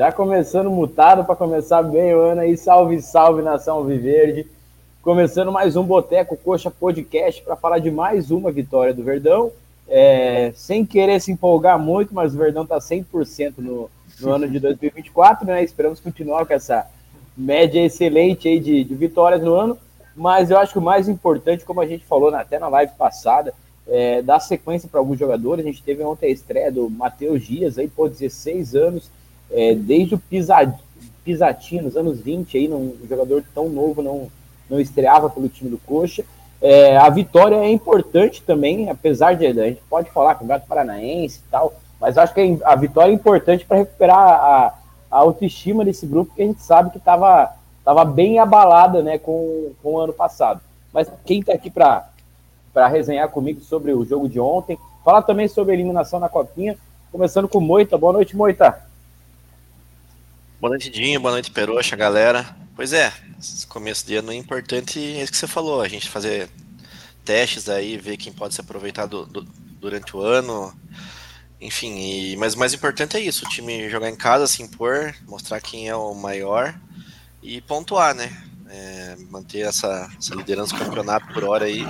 Já começando mutado para começar bem o ano aí. Salve, salve, nação Viverde. Começando mais um Boteco Coxa Podcast para falar de mais uma vitória do Verdão. É, sem querer se empolgar muito, mas o Verdão está 100% no, no ano de 2024, né? Esperamos continuar com essa média excelente aí de, de vitórias no ano. Mas eu acho que o mais importante, como a gente falou até na live passada, é, dar sequência para alguns jogadores. A gente teve ontem a estreia do Matheus Dias, aí, por 16 anos, é, desde o Pisad, nos anos 20, aí, um jogador tão novo não, não estreava pelo time do Coxa. É, a vitória é importante também, apesar de a gente pode falar com o Gato Paranaense e tal, mas acho que a vitória é importante para recuperar a, a, autoestima desse grupo que a gente sabe que estava tava bem abalada né, com, com o ano passado. Mas quem está aqui para resenhar comigo sobre o jogo de ontem, falar também sobre a eliminação na Copinha, começando com Moita. Boa noite, Moita. Boa noite, Dinho. Boa noite, Peroxa, galera. Pois é, esse começo de ano é importante, é isso que você falou, a gente fazer testes aí, ver quem pode se aproveitar do, do, durante o ano. Enfim, e, mas o mais importante é isso, o time jogar em casa, se impor, mostrar quem é o maior e pontuar, né? É, manter essa, essa liderança do campeonato por hora aí.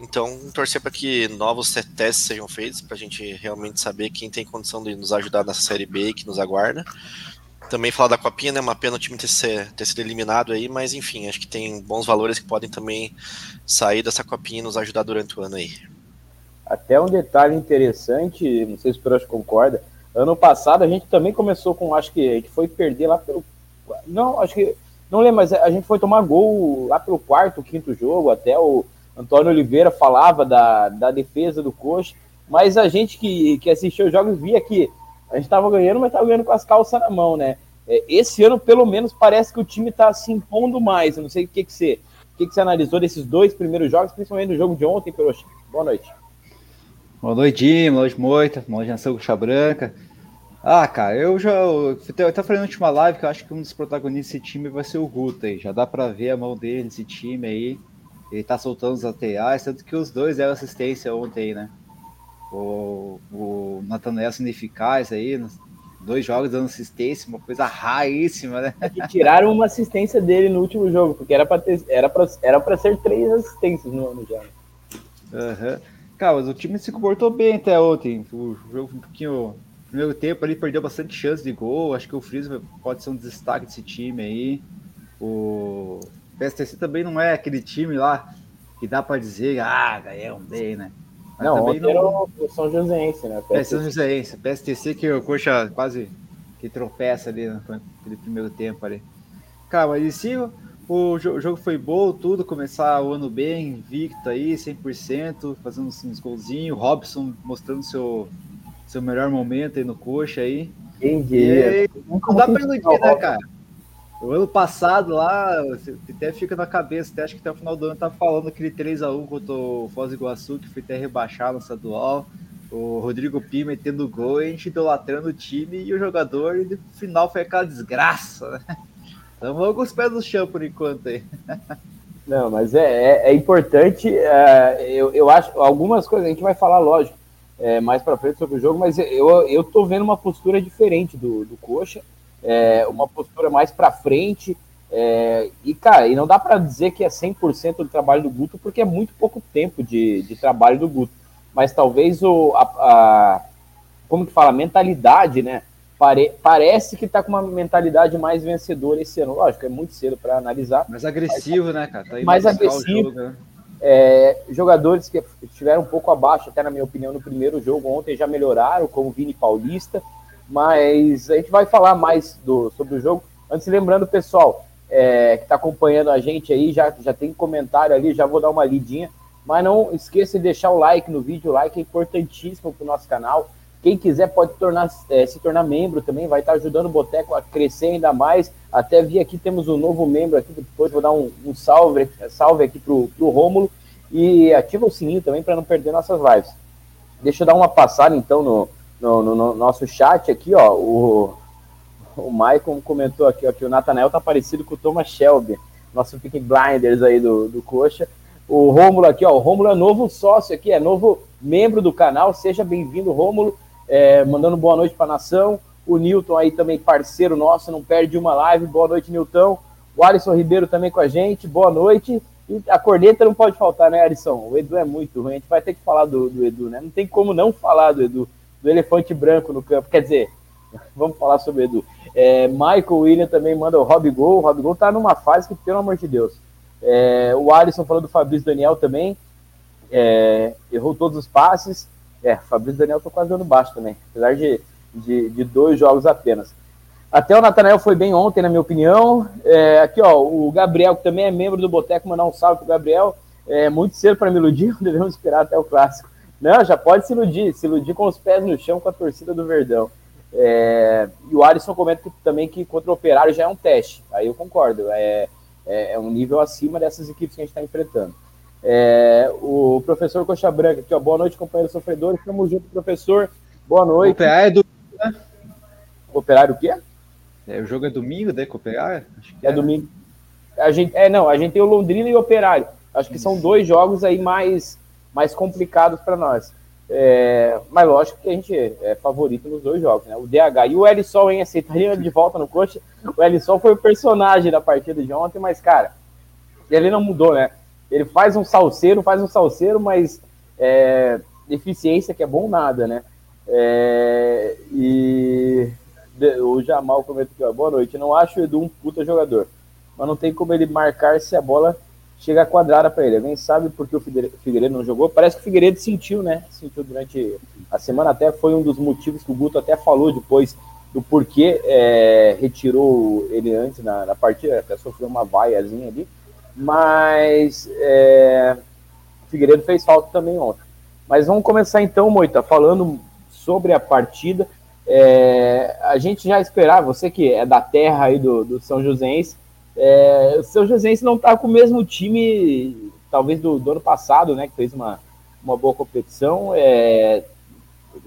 Então, torcer para que novos testes sejam feitos, para a gente realmente saber quem tem condição de nos ajudar nessa Série B que nos aguarda também falar da Copinha, né? Uma pena o time ter, ser, ter sido eliminado aí, mas enfim, acho que tem bons valores que podem também sair dessa Copinha e nos ajudar durante o ano aí. Até um detalhe interessante, não sei se o Peroche concorda, ano passado a gente também começou com, acho que a gente foi perder lá pelo. Não, acho que. Não lembro, mas a gente foi tomar gol lá pelo quarto, quinto jogo, até o Antônio Oliveira falava da, da defesa do Coxa, mas a gente que, que assistiu os jogos via que a gente estava ganhando, mas estava ganhando com as calças na mão, né? É, esse ano, pelo menos, parece que o time está se impondo mais. Eu não sei o que, que você. O que, que você analisou desses dois primeiros jogos, principalmente no jogo de ontem, Peroxa? Boa noite. Boa noite, Jim. Boa noite, Moita. Boa noite, Nação Coxa Branca. Ah, cara, eu já. Eu até falei na última live que eu acho que um dos protagonistas desse time vai ser o Guta aí. Já dá pra ver a mão dele nesse time aí. Ele tá soltando os laterais, tanto que os dois deram assistência ontem, né? O, o Nathanael ineficaz aí, dois jogos dando assistência, uma coisa raríssima, né? É que tiraram uma assistência dele no último jogo, porque era para era pra, era pra ser três assistências no ano já. Uhum. Cara, mas o time se comportou bem até ontem. O jogo um pouquinho. Primeiro tempo ali perdeu bastante chance de gol. Acho que o Friso pode ser um destaque desse time aí. O PSTC também não é aquele time lá que dá para dizer, ah, ganhou bem, né? Mas não, também não... o São Joséense, né? PSTC. É, São Joséense. PSTC que o Coxa quase que tropeça ali naquele primeiro tempo ali. Cara, mas e sim, o jogo foi bom, tudo, começar o ano bem, invicto aí, 100%, fazendo uns golzinhos, Robson mostrando seu, seu melhor momento aí no Coxa aí. Quem diria? Não dá pra iludir, né, cara? O ano passado lá, até fica na cabeça, até acho que até o final do ano tá falando aquele 3x1 contra o Foz do Iguaçu, que foi até rebaixado no estadual. O Rodrigo Pima metendo gol e a gente idolatrando o time e o jogador, e no final foi aquela desgraça, né? Então vamos com os pés no chão por enquanto aí. Não, mas é, é, é importante, é, eu, eu acho, algumas coisas, a gente vai falar, lógico, é, mais para frente sobre o jogo, mas eu, eu tô vendo uma postura diferente do, do Coxa, é, uma postura mais para frente. É, e, cara, e não dá para dizer que é 100% do trabalho do Guto, porque é muito pouco tempo de, de trabalho do Guto. Mas talvez o, a, a como que fala, a mentalidade, né? Pare, parece que tá com uma mentalidade mais vencedora esse ano. Lógico, é muito cedo para analisar. Mais agressivo, mas, né, cara? Tá mais agressivo. Jogo, né? é, jogadores que estiveram um pouco abaixo, até na minha opinião, no primeiro jogo ontem já melhoraram, como o Vini Paulista. Mas a gente vai falar mais do, sobre o jogo. Antes, lembrando, pessoal, é, que está acompanhando a gente aí, já, já tem comentário ali, já vou dar uma lidinha. Mas não esqueça de deixar o like no vídeo, o like é importantíssimo para o nosso canal. Quem quiser pode tornar, é, se tornar membro também, vai estar tá ajudando o Boteco a crescer ainda mais. Até vi aqui, temos um novo membro aqui, depois vou dar um, um salve, salve aqui para o Rômulo. E ativa o sininho também para não perder nossas lives. Deixa eu dar uma passada então no, no, no, no nosso chat aqui, ó, o, o Maicon comentou aqui, ó, que o Nathanael tá parecido com o Thomas Shelby, nosso pick blinders aí do, do Coxa. O Rômulo aqui, ó, o Rômulo é novo sócio aqui, é novo membro do canal, seja bem-vindo, Rômulo, é, mandando boa noite para a nação. O Newton aí também, parceiro nosso, não perde uma live. Boa noite, Newton. O Alisson Ribeiro também com a gente. Boa noite. E a corneta não pode faltar, né, Alisson? O Edu é muito ruim. A gente vai ter que falar do, do Edu, né? Não tem como não falar do Edu, do elefante branco no campo. Quer dizer, vamos falar sobre o Edu. É, Michael William também manda o Rob Gol. O Rob Gol tá numa fase que, pelo amor de Deus. É, o Alisson falou do Fabrício Daniel também. É, errou todos os passes. É, Fabrício Daniel tô quase dando baixo também. Apesar de, de, de dois jogos apenas. Até o Natanael foi bem ontem, na minha opinião. É, aqui, ó, o Gabriel, que também é membro do Boteco, mandar um salve pro Gabriel. É muito cedo para me iludir, devemos esperar até o clássico. Não, já pode se iludir, se iludir com os pés no chão com a torcida do Verdão. É, e o Alisson comenta que, também que contra o Operário já é um teste. Aí eu concordo, é, é, é um nível acima dessas equipes que a gente está enfrentando. É, o professor Coxa Branca, aqui, ó, boa noite, companheiros sofredores. Tamo junto, professor. Boa noite. O operário é do. Né? Operário o quê? É, o jogo é domingo, né? Com operário? é, é domingo. A gente, é, não, a gente tem o Londrina e o Operário. Acho que Isso. são dois jogos aí mais, mais complicados para nós. É, mas lógico que a gente é favorito nos dois jogos, né? O DH e o Elisol, hein? Aceitaria de volta no coach. O Elisol foi o personagem da partida de ontem, mas, cara, ele não mudou, né? Ele faz um salseiro, faz um salseiro, mas é, deficiência que é bom nada, né? É, e o Jamal comenta aqui, boa noite. Não acho o Edu um puta jogador, mas não tem como ele marcar se a bola chega quadrada para ele. Alguém sabe por que o Figueiredo não jogou? Parece que o Figueiredo sentiu, né? Sentiu durante a semana, até foi um dos motivos que o Guto até falou depois do porquê é, retirou ele antes na, na, partida, até sofreu uma vaiazinha ali. Mas é, o Figueiredo fez falta também ontem. Mas vamos começar então, Moita, falando sobre a partida. É, a gente já esperava, você que é da terra aí do, do São Joséense, é, o São Joséense não está com o mesmo time, talvez do, do, ano passado, né, que fez uma, uma boa competição. É,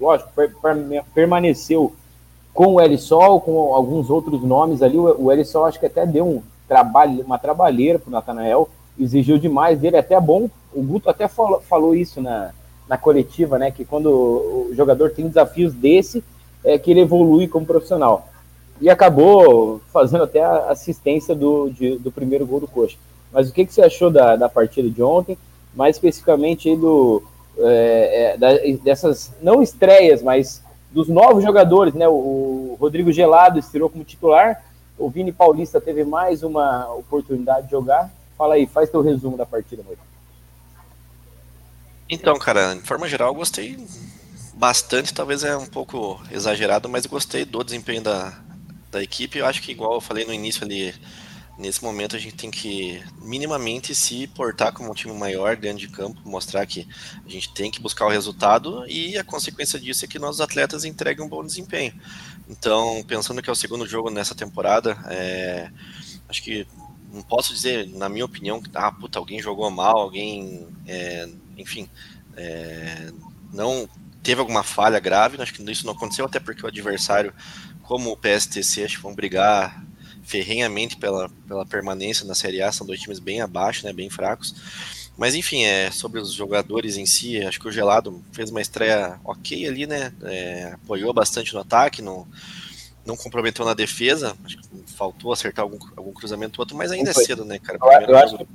lógico, per, per, permaneceu com o Elisol, com alguns outros nomes ali. O, o Elisol acho que até deu um trabalho, uma trabalheira para o Natanael, exigiu demais dele, até bom. O Guto até falou, falou isso na, na coletiva, né? Que quando o jogador tem desafios desse, é que ele evolui como profissional. E acabou fazendo até a assistência do, de, do primeiro gol do Coxa. Mas o que, que você achou da, da partida de ontem? Mais especificamente do, é, é, da, dessas, não estreias, mas dos novos jogadores, né? O, o Rodrigo Gelado estreou como titular, o Vini Paulista teve mais uma oportunidade de jogar. Fala aí, faz teu resumo da partida, Moita. Então, cara, de forma geral, eu gostei bastante, talvez é um pouco exagerado, mas gostei do desempenho da, da equipe. Eu acho que, igual eu falei no início ali, nesse momento a gente tem que minimamente se portar como um time maior dentro de campo, mostrar que a gente tem que buscar o resultado e a consequência disso é que nossos atletas entreguem um bom desempenho. Então, pensando que é o segundo jogo nessa temporada, é, acho que não posso dizer, na minha opinião, que ah, puta, alguém jogou mal, alguém, é, enfim, é, não teve alguma falha grave, acho que isso não aconteceu, até porque o adversário, como o PSTC, acho que vão brigar ferrenhamente pela, pela permanência na Série A, são dois times bem abaixo, né, bem fracos. Mas enfim, é, sobre os jogadores em si, acho que o Gelado fez uma estreia ok ali, né? É, apoiou bastante no ataque, não, não comprometeu na defesa. Acho que faltou acertar algum, algum cruzamento outro, mas ainda é cedo, né, cara? Eu, eu acho que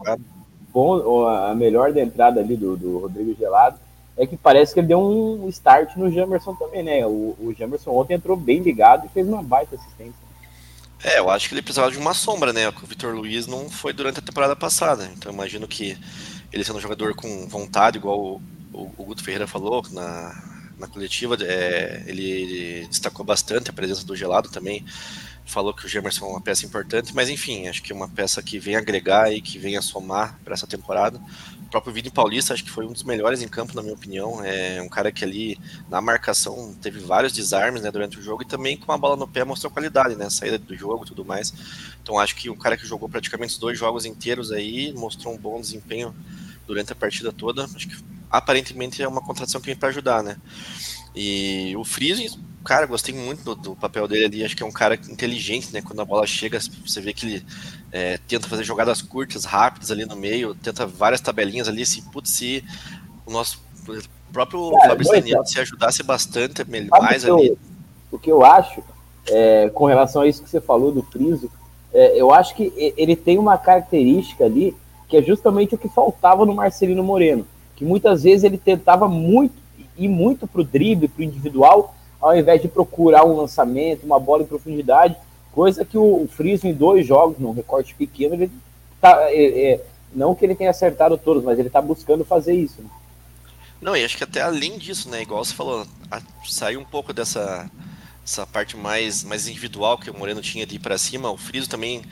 bom, a melhor da entrada ali do, do Rodrigo Gelado é que parece que ele deu um start no Jamerson também, né? O, o Jamerson ontem entrou bem ligado e fez uma baita assistência. É, eu acho que ele precisava de uma sombra, né? O Vitor Luiz não foi durante a temporada passada. Então imagino que ele sendo um jogador com vontade, igual o, o, o Guto Ferreira falou na, na coletiva, é, ele, ele, destacou bastante a presença do Gelado também. Falou que o Gemerson é uma peça importante, mas enfim, acho que é uma peça que vem agregar e que vem a somar para essa temporada próprio Vini Paulista, acho que foi um dos melhores em campo, na minha opinião. É um cara que ali, na marcação, teve vários desarmes né, durante o jogo e também com a bola no pé mostrou qualidade, né? Saída do jogo tudo mais. Então acho que um cara que jogou praticamente os dois jogos inteiros aí, mostrou um bom desempenho durante a partida toda. Acho que aparentemente é uma contratação que vem para ajudar, né? E o Freeze, cara, gostei muito do, do, papel dele ali. Acho que é um cara inteligente, né? Quando a bola chega, você vê que ele é, tenta fazer jogadas curtas, rápidas ali no meio, tenta várias tabelinhas ali. Se, putz, se o nosso o próprio é, Fabrício Daniel se ajudasse bastante mais ali. Eu, o que eu acho é, com relação a isso que você falou do Friso, é, eu acho que ele tem uma característica ali que é justamente o que faltava no Marcelino Moreno, que muitas vezes ele tentava muito ir muito para o drible, para o individual, ao invés de procurar um lançamento, uma bola em profundidade, coisa que o, o Friso em dois jogos, num recorte pequeno, ele tá, é, é, não que ele tenha acertado todos, mas ele está buscando fazer isso. Né? Não, e acho que até além disso, né, igual você falou, saiu um pouco dessa essa parte mais, mais individual que o Moreno tinha ir para cima, o Friso também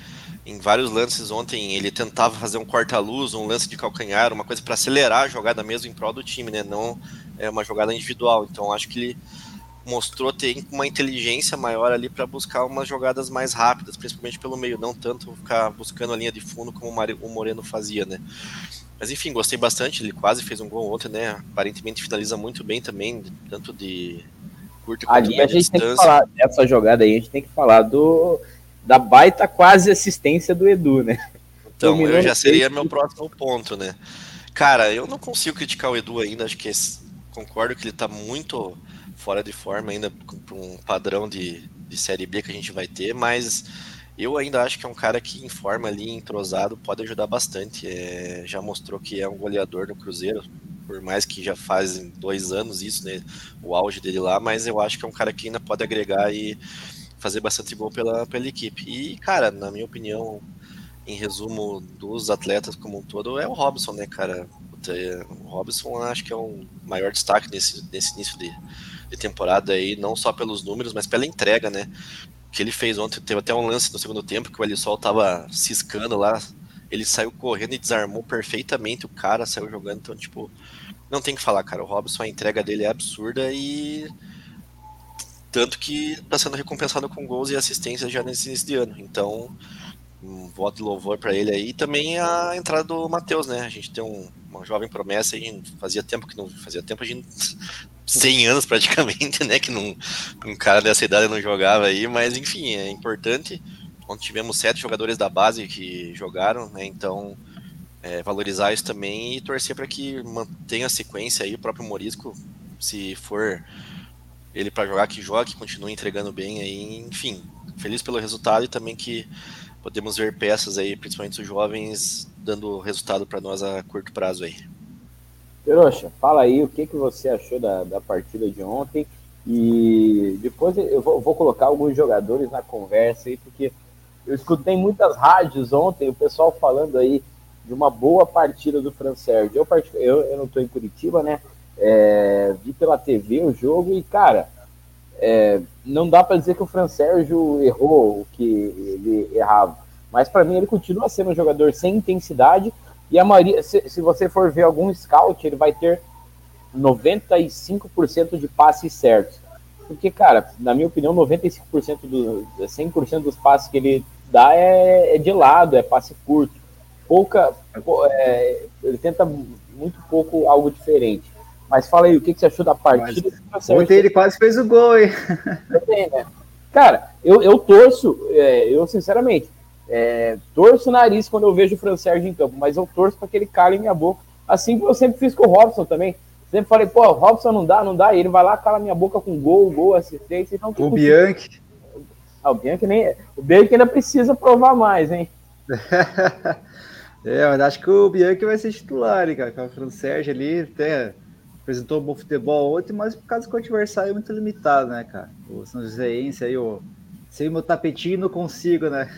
em vários lances ontem ele tentava fazer um corta-luz, um lance de calcanhar, uma coisa para acelerar a jogada mesmo em prol do time, né? Não é uma jogada individual. Então acho que ele mostrou ter uma inteligência maior ali para buscar umas jogadas mais rápidas, principalmente pelo meio, não tanto ficar buscando a linha de fundo como o Moreno fazia, né? Mas enfim, gostei bastante, ele quase fez um gol ontem, né? Aparentemente finaliza muito bem também, tanto de curto quanto Ali a gente distância. tem que falar dessa jogada aí, a gente tem que falar do da baita quase assistência do Edu, né? Então, eu já seria meu próximo ponto, né? Cara, eu não consigo criticar o Edu ainda, acho que concordo que ele tá muito fora de forma ainda para um padrão de, de Série B que a gente vai ter, mas eu ainda acho que é um cara que em forma ali, entrosado, pode ajudar bastante. É, já mostrou que é um goleador no Cruzeiro, por mais que já fazem dois anos isso, né? O auge dele lá, mas eu acho que é um cara que ainda pode agregar e fazer bastante gol pela, pela equipe. E, cara, na minha opinião, em resumo dos atletas como um todo, é o Robson, né, cara? O Robson acho que é o maior destaque nesse, nesse início de, de temporada aí, não só pelos números, mas pela entrega, né? Que ele fez ontem, teve até um lance no segundo tempo que o Elisol tava ciscando lá, ele saiu correndo e desarmou perfeitamente o cara, saiu jogando, então, tipo, não tem que falar, cara. O Robson, a entrega dele é absurda e tanto que está sendo recompensado com gols e assistências já nesse início de ano. Então, um voto de louvor para ele aí. E também a entrada do Matheus, né? A gente tem um, uma jovem promessa aí, fazia tempo que não fazia tempo a gente 100 anos praticamente, né, que não, um cara dessa idade não jogava aí, mas enfim, é importante. Ontem tivemos sete jogadores da base que jogaram, né? Então, é, valorizar isso também e torcer para que mantenha a sequência aí, o próprio Morisco, se for ele para jogar, que joga, que continue entregando bem aí, enfim, feliz pelo resultado e também que podemos ver peças aí, principalmente os jovens, dando resultado para nós a curto prazo aí. Peroxa, fala aí o que, que você achou da, da partida de ontem e depois eu vou, vou, colocar alguns jogadores na conversa aí, porque eu escutei muitas rádios ontem, o pessoal falando aí de uma boa partida do Fran Sérgio. Eu, eu, eu não estou em Curitiba, né? É, vi pela TV o jogo e, cara, é, não dá para dizer que o Fran Sérgio errou o que ele errava. Mas para mim ele continua sendo um jogador sem intensidade e a maioria, se, se você for ver algum scout, ele vai ter 95% de passes certos. Porque, cara, na minha opinião, 95% do 100% dos passes que ele dá é, é, de lado, é passe curto. Pouca, é, ele tenta muito pouco algo diferente. Mas fala aí, o que, que você achou da partida? Mas, ontem ele quase fez o gol, hein? Também, né? Cara, eu, eu torço, é, eu sinceramente, é, torço o nariz quando eu vejo o Fran Sérgio em campo, mas eu torço para que ele cale minha boca. Assim que eu sempre fiz com o Robson também. Sempre falei, pô, o Robson não dá, não dá. E ele vai lá, cala minha boca com gol, gol, assistência. Então, o Bianchi. Ah, o Bianchi nem. O Bianchi ainda precisa provar mais, hein? é, mas acho que o Bianchi vai ser titular, hein, cara. O Fran Sérgio ali, até apresentou um bom futebol ontem, mas por causa que o adversário é muito limitado, né, cara? O São Joséense aí, o... sem meu tapetinho não consigo, né?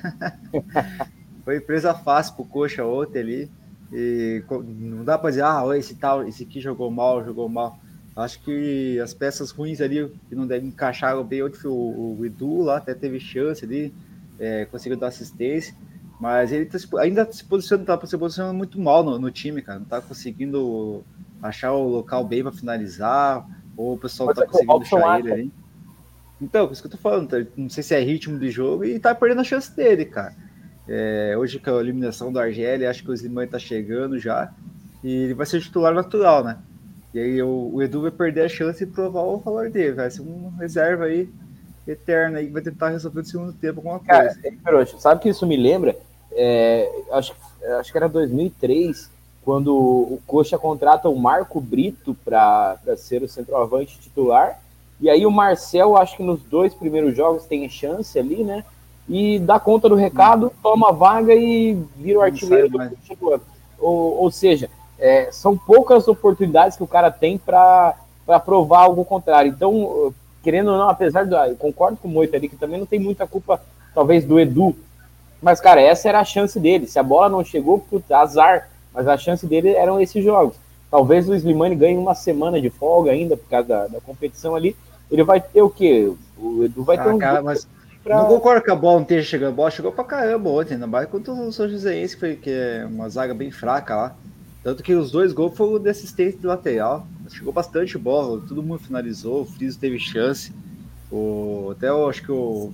Foi presa fácil pro Coxa ontem ali. E não dá para dizer, ah, esse tal, esse aqui jogou mal, jogou mal. Acho que as peças ruins ali, que não devem encaixar bem, foi o, o Edu lá, até teve chance ali, é, conseguiu dar assistência. Mas ele tá, ainda se posicionando, tá se posicionando muito mal no, no time, cara. Não tá conseguindo achar o local bem para finalizar, ou o pessoal Pode tá conseguindo deixar ele aí. Então, por isso que eu tô falando, tá? não sei se é ritmo de jogo e tá perdendo a chance dele, cara. É, hoje com a eliminação do Argélia, acho que o Zimão tá chegando já, e ele vai ser titular natural, né? E aí o, o Edu vai perder a chance de provar o valor dele, vai ser uma reserva aí eterna aí que vai tentar resolver no segundo tempo alguma coisa. Cara, sabe que isso me lembra? É, acho, acho que era 2003, quando o Coxa contrata o Marco Brito para ser o centroavante titular, E aí o Marcel, acho que nos dois primeiros jogos tem chance ali, né? E dá conta do recado, toma a vaga e vira o artilheiro do ou, ou seja, é, são poucas oportunidades que o cara tem para provar algo contrário. Então, querendo ou não, apesar do. Eu concordo com o Moito ali, que também não tem muita culpa, talvez, do Edu. Mas, cara, essa era a chance dele. Se a bola não chegou, puta, azar. Mas a chance dele eram esses jogos. Talvez o Slimani ganhe uma semana de folga ainda por causa da, da competição ali. Ele vai ter o quê? O Edu vai ah, ter um. Cara, mas pra... Não concordo que a bola não esteja chegando. A bola chegou pra caramba ontem, ainda mais contra o São Joséense, que, que é uma zaga bem fraca lá. Tanto que os dois gols foram de assistência de lateral. Chegou bastante bola, todo mundo finalizou, o Friso teve chance. O, até eu acho que o,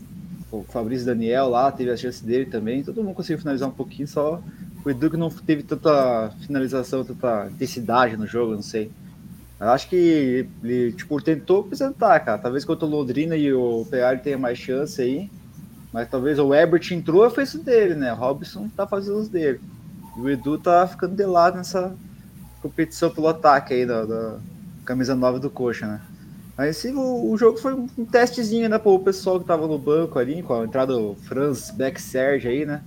o Fabrício Daniel lá teve a chance dele também. Todo mundo conseguiu finalizar um pouquinho, só o Edu que não teve tanta finalização, tanta intensidade no jogo, não sei. Eu acho que ele, tipo, tentou apresentar, cara. Talvez contra o Londrina e o Ferrari tenha mais chance aí. Mas talvez o Ebert entrou e fez o dele, né? O Robson tá fazendo os dele. E o Edu tá ficando de lado nessa competição pelo ataque aí da, da camisa 9 do Coxa, né? Mas sim, o, o, jogo foi um testezinho, né, o pessoal que tava no banco ali, com a entrada do Franz Beck Serge aí, né?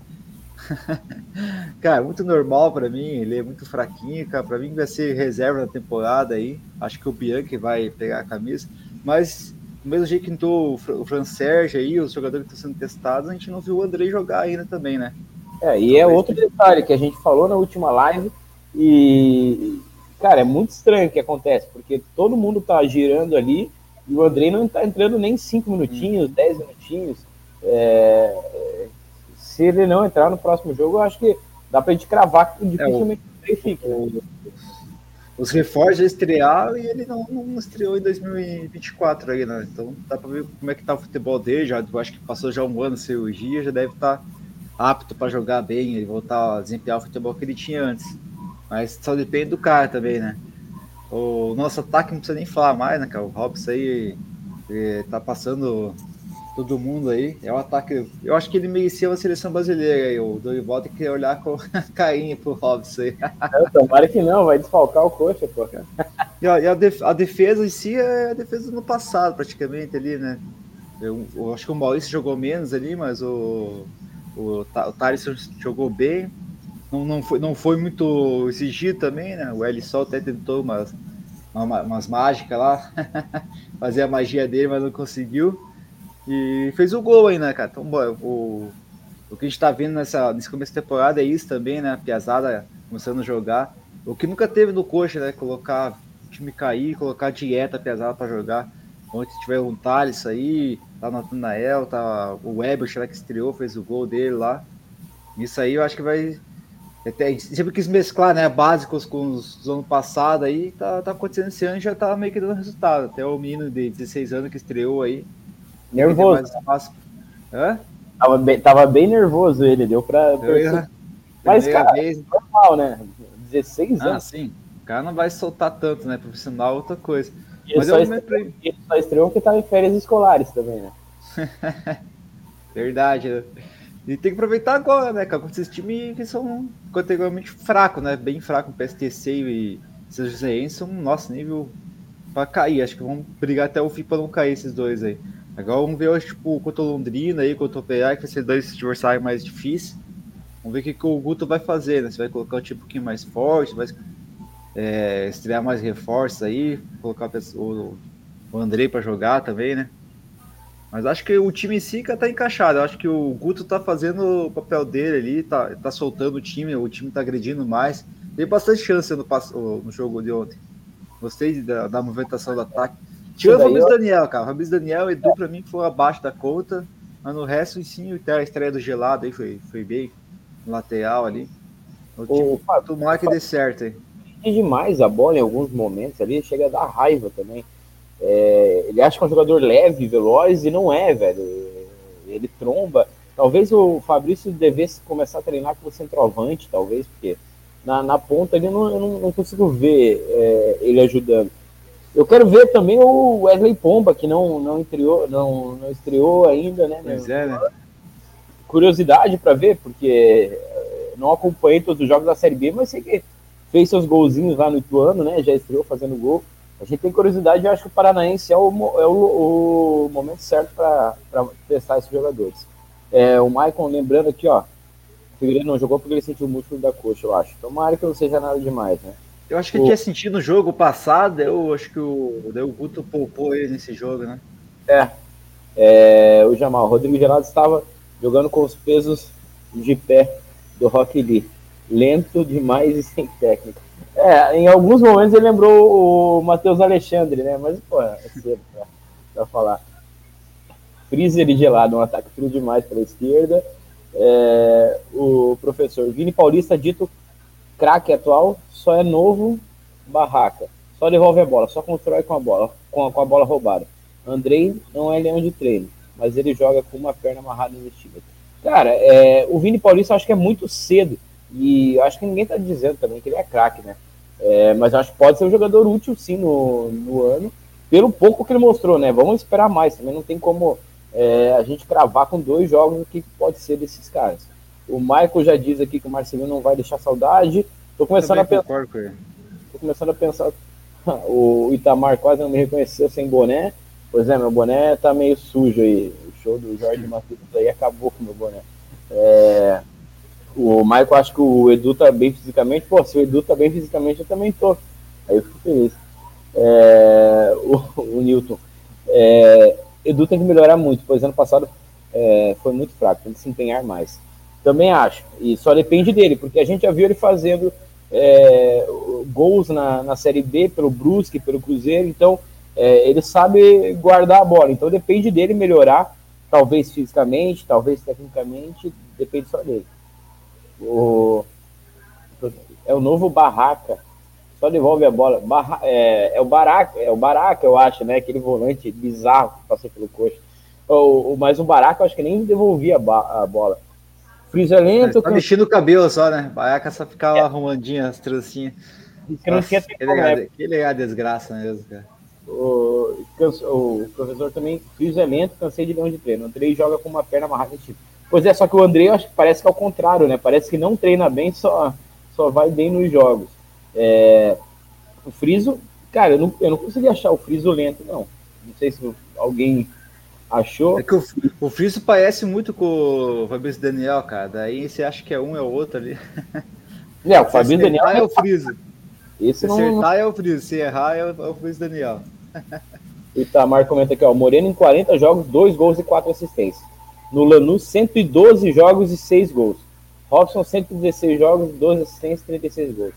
cara, muito normal para mim, ele é muito fraquinho, cara. Para mim vai ser reserva na temporada aí. Acho que o Bianchi vai pegar a camisa, mas do mesmo jeito que entrou o Fran Sérgio aí, os jogadores que estão sendo testados, a gente não viu o Andrei jogar ainda também, né? É, e é outro detalhe que a gente falou na última live e, cara, é muito estranho o que acontece, porque todo mundo tá girando ali e o Andrei não tá entrando nem 5 minutinhos, 10 hum. minutinhos. É, se ele não entrar no próximo jogo, eu acho que dá pra gente cravar que dificilmente é, o, fica. Né? Os reforços estrearam e ele não, não estreou em 2024 aí, né? Então dá pra ver como é que tá o futebol dele. Já, eu acho que passou já um ano de cirurgia, já deve estar tá apto para jogar bem e voltar a desempenhar o futebol que ele tinha antes. Mas só depende do cara também, né? O nosso ataque não precisa nem falar mais, né, cara? O Robson aí tá passando todo mundo aí. É o ataque. Eu acho que ele merecia uma seleção brasileira aí. O Dorival tem que olhar com carinho pro Robson aí. É, tomara que não, vai desfalcar o coxa, pô. E, a, e a, def, a, defesa em si é a defesa do passado, praticamente, ali, né? Eu, eu, acho que o Maurício jogou menos ali, mas o, o, o Thales jogou bem. Não, não, foi, não foi muito exigido também, né? O L Sol até tentou umas, umas mágicas lá, fazer a magia dele, mas não conseguiu. E fez o gol aí, né, cara? Então, o, o que a gente tá vendo nessa, nesse começo da temporada é isso também, né? A Piazada começando a jogar. O que nunca teve no coxa, né? Colocar o time cair, colocar dieta Piazada para jogar. Ontem tiver um Thales aí, tá o Natanael, tá o Weber, que estreou, fez o gol dele lá. Isso aí eu acho que vai. Até, sempre quis mesclar, né? Básicos com os do ano passado aí, tá, tá acontecendo esse ano já tá meio que dando resultado. Até o menino de 16 anos que estreou aí, Nervoso. Hã? Tava bem, tava bem nervoso ele, deu pra. Ia... Mas, cara, vez... normal, né? 16 ah, anos. Ah, sim. O cara não vai soltar tanto, né? Profissional é outra coisa. Ele Mas eu estreou, ele só estreou porque tava em férias escolares também, né? Verdade. Né? E tem que aproveitar agora, né, cara? Com esses times que são categoricamente fracos, né? Bem fraco, o PSTC e esses Joséense são nosso nível pra cair. Acho que vão brigar até o fim pra não cair esses dois aí. Agora vamos ver hoje, tipo, contra o Londrina aí, contra o PA, que vai ser dois adversários mais difíceis. Vamos ver o que, que o Guto vai fazer, né? Se vai colocar o time um pouquinho mais forte, vai é, estrear mais reforços aí, colocar o, o Andrei para jogar também, né? Mas acho que o time em si tá encaixado. Eu acho que o Guto tá fazendo o papel dele ali, tá, tá soltando o time, o time tá agredindo mais. Tem bastante chance no, no jogo de ontem. Gostei da, da movimentação do ataque. Tirou o Fabrício eu... Daniel, cara. O Fabrício Daniel, Edu, pra mim, foi abaixo da conta. Mas no resto, sim, a estreia do gelado aí foi, foi bem lateral ali. O time, o, tomara que dê certo aí. Demais a bola em alguns momentos ali, chega a dar raiva também. É, ele acha que é um jogador leve, veloz, e não é, velho. Ele tromba. Talvez o Fabrício devesse começar a treinar com o centroavante, talvez, porque na, na ponta ele não, eu não, não consigo ver é, ele ajudando. Eu quero ver também o Wesley Pomba, que não, não, estreou, não, não estreou ainda, né? Pois é, né? Curiosidade para ver, porque eh, não acompanhei todos os jogos da Série B, mas sei que fez seus golzinhos lá no Ituano, né? Já estreou fazendo gol. A gente tem curiosidade, eu acho que o Paranaense é o, é o, o momento certo para testar esses jogadores. É, o Maicon, lembrando aqui, ó, o Figueiredo não jogou porque ele sentiu o músculo da coxa, eu acho. Tomara que não seja nada demais, né? Eu acho que ele tinha sentido no jogo passado, eu acho que o, o Guto poupou ele nesse jogo, né? É. é o Jamal, o Rodrigo Geraldo estava jogando com os pesos de pé do Rock Lee. Lento demais e sem técnica. É, em alguns momentos ele lembrou o Matheus Alexandre, né? Mas, pô, é cedo pra, pra falar. Freezer e gelado, um ataque frio demais pela esquerda. É, o professor Vini Paulista, dito craque atual, só é novo barraca. Só devolve a bola, só constrói com a bola, com a, com a bola roubada. Andrei não é leão de treino, mas ele joga com uma perna amarrada no time. Cara, é, o Vini Paulista acho que é muito cedo. E acho que ninguém tá dizendo também que ele é craque, né? É, mas acho que pode ser um jogador útil sim no, no ano, pelo pouco que ele mostrou, né? Vamos esperar mais, também não tem como é, a gente cravar com dois jogos o que pode ser desses caras. O Michael já diz aqui que o Marcelinho não vai deixar saudade. Tô começando a pensar. Tô começando a pensar. o Itamar quase não me reconheceu sem boné. Pois é, meu boné tá meio sujo aí. O show do Jorge Matheus aí acabou com meu boné. É, o Michael acho que o Edu tá bem fisicamente. Pô, se o Edu tá bem fisicamente, eu também tô. Aí eu fico feliz. É, o, o Newton. É, Edu tem que melhorar muito, pois ano passado é, foi muito fraco, tem que se empenhar mais. Também acho. E só depende dele, porque a gente já viu ele fazendo é, gols na, na Série B pelo Brusque, pelo Cruzeiro, então é, ele sabe guardar a bola. Então depende dele melhorar, talvez fisicamente, talvez tecnicamente, depende só dele. O, é o novo Barraca. Só devolve a bola. Barra, é, é, o Barraca, é o Barraca, eu acho, né? Aquele volante bizarro que passou pelo coxa. O, o, mas o Barraca, eu acho que nem devolvia a, a bola. Friso é lento. Tá mexendo o cabelo só, né? Barraca só ficava é. arrumandinho as trancinhas. Nossa, que, é, que é a desgraça mesmo, cara. O, o professor também, Friso é lento, cansei de leão de treino. O Andrei joga com uma perna amarrada. Tipo. Pois é, só que o Andrei acho que parece que é o contrário, né? Parece que não treina bem, só, só vai bem nos jogos. É, o Friso, cara, eu não, eu não consegui achar o Friso lento, não. Não sei se alguém achou. É que o, o Friso parece muito com o Fabrício Daniel, cara. Daí você acha que é um é o outro ali. É, o Fabrício Daniel é o Friso. Esse se não... acertar é o Friso, se errar é o, é o Friso Daniel. Itamar comenta aqui, ó. Moreno em 40 jogos, 2 gols e 4 assistências. No Lanús, 112 jogos e 6 gols. Robson, 116 jogos, 12 assistências e 36 gols.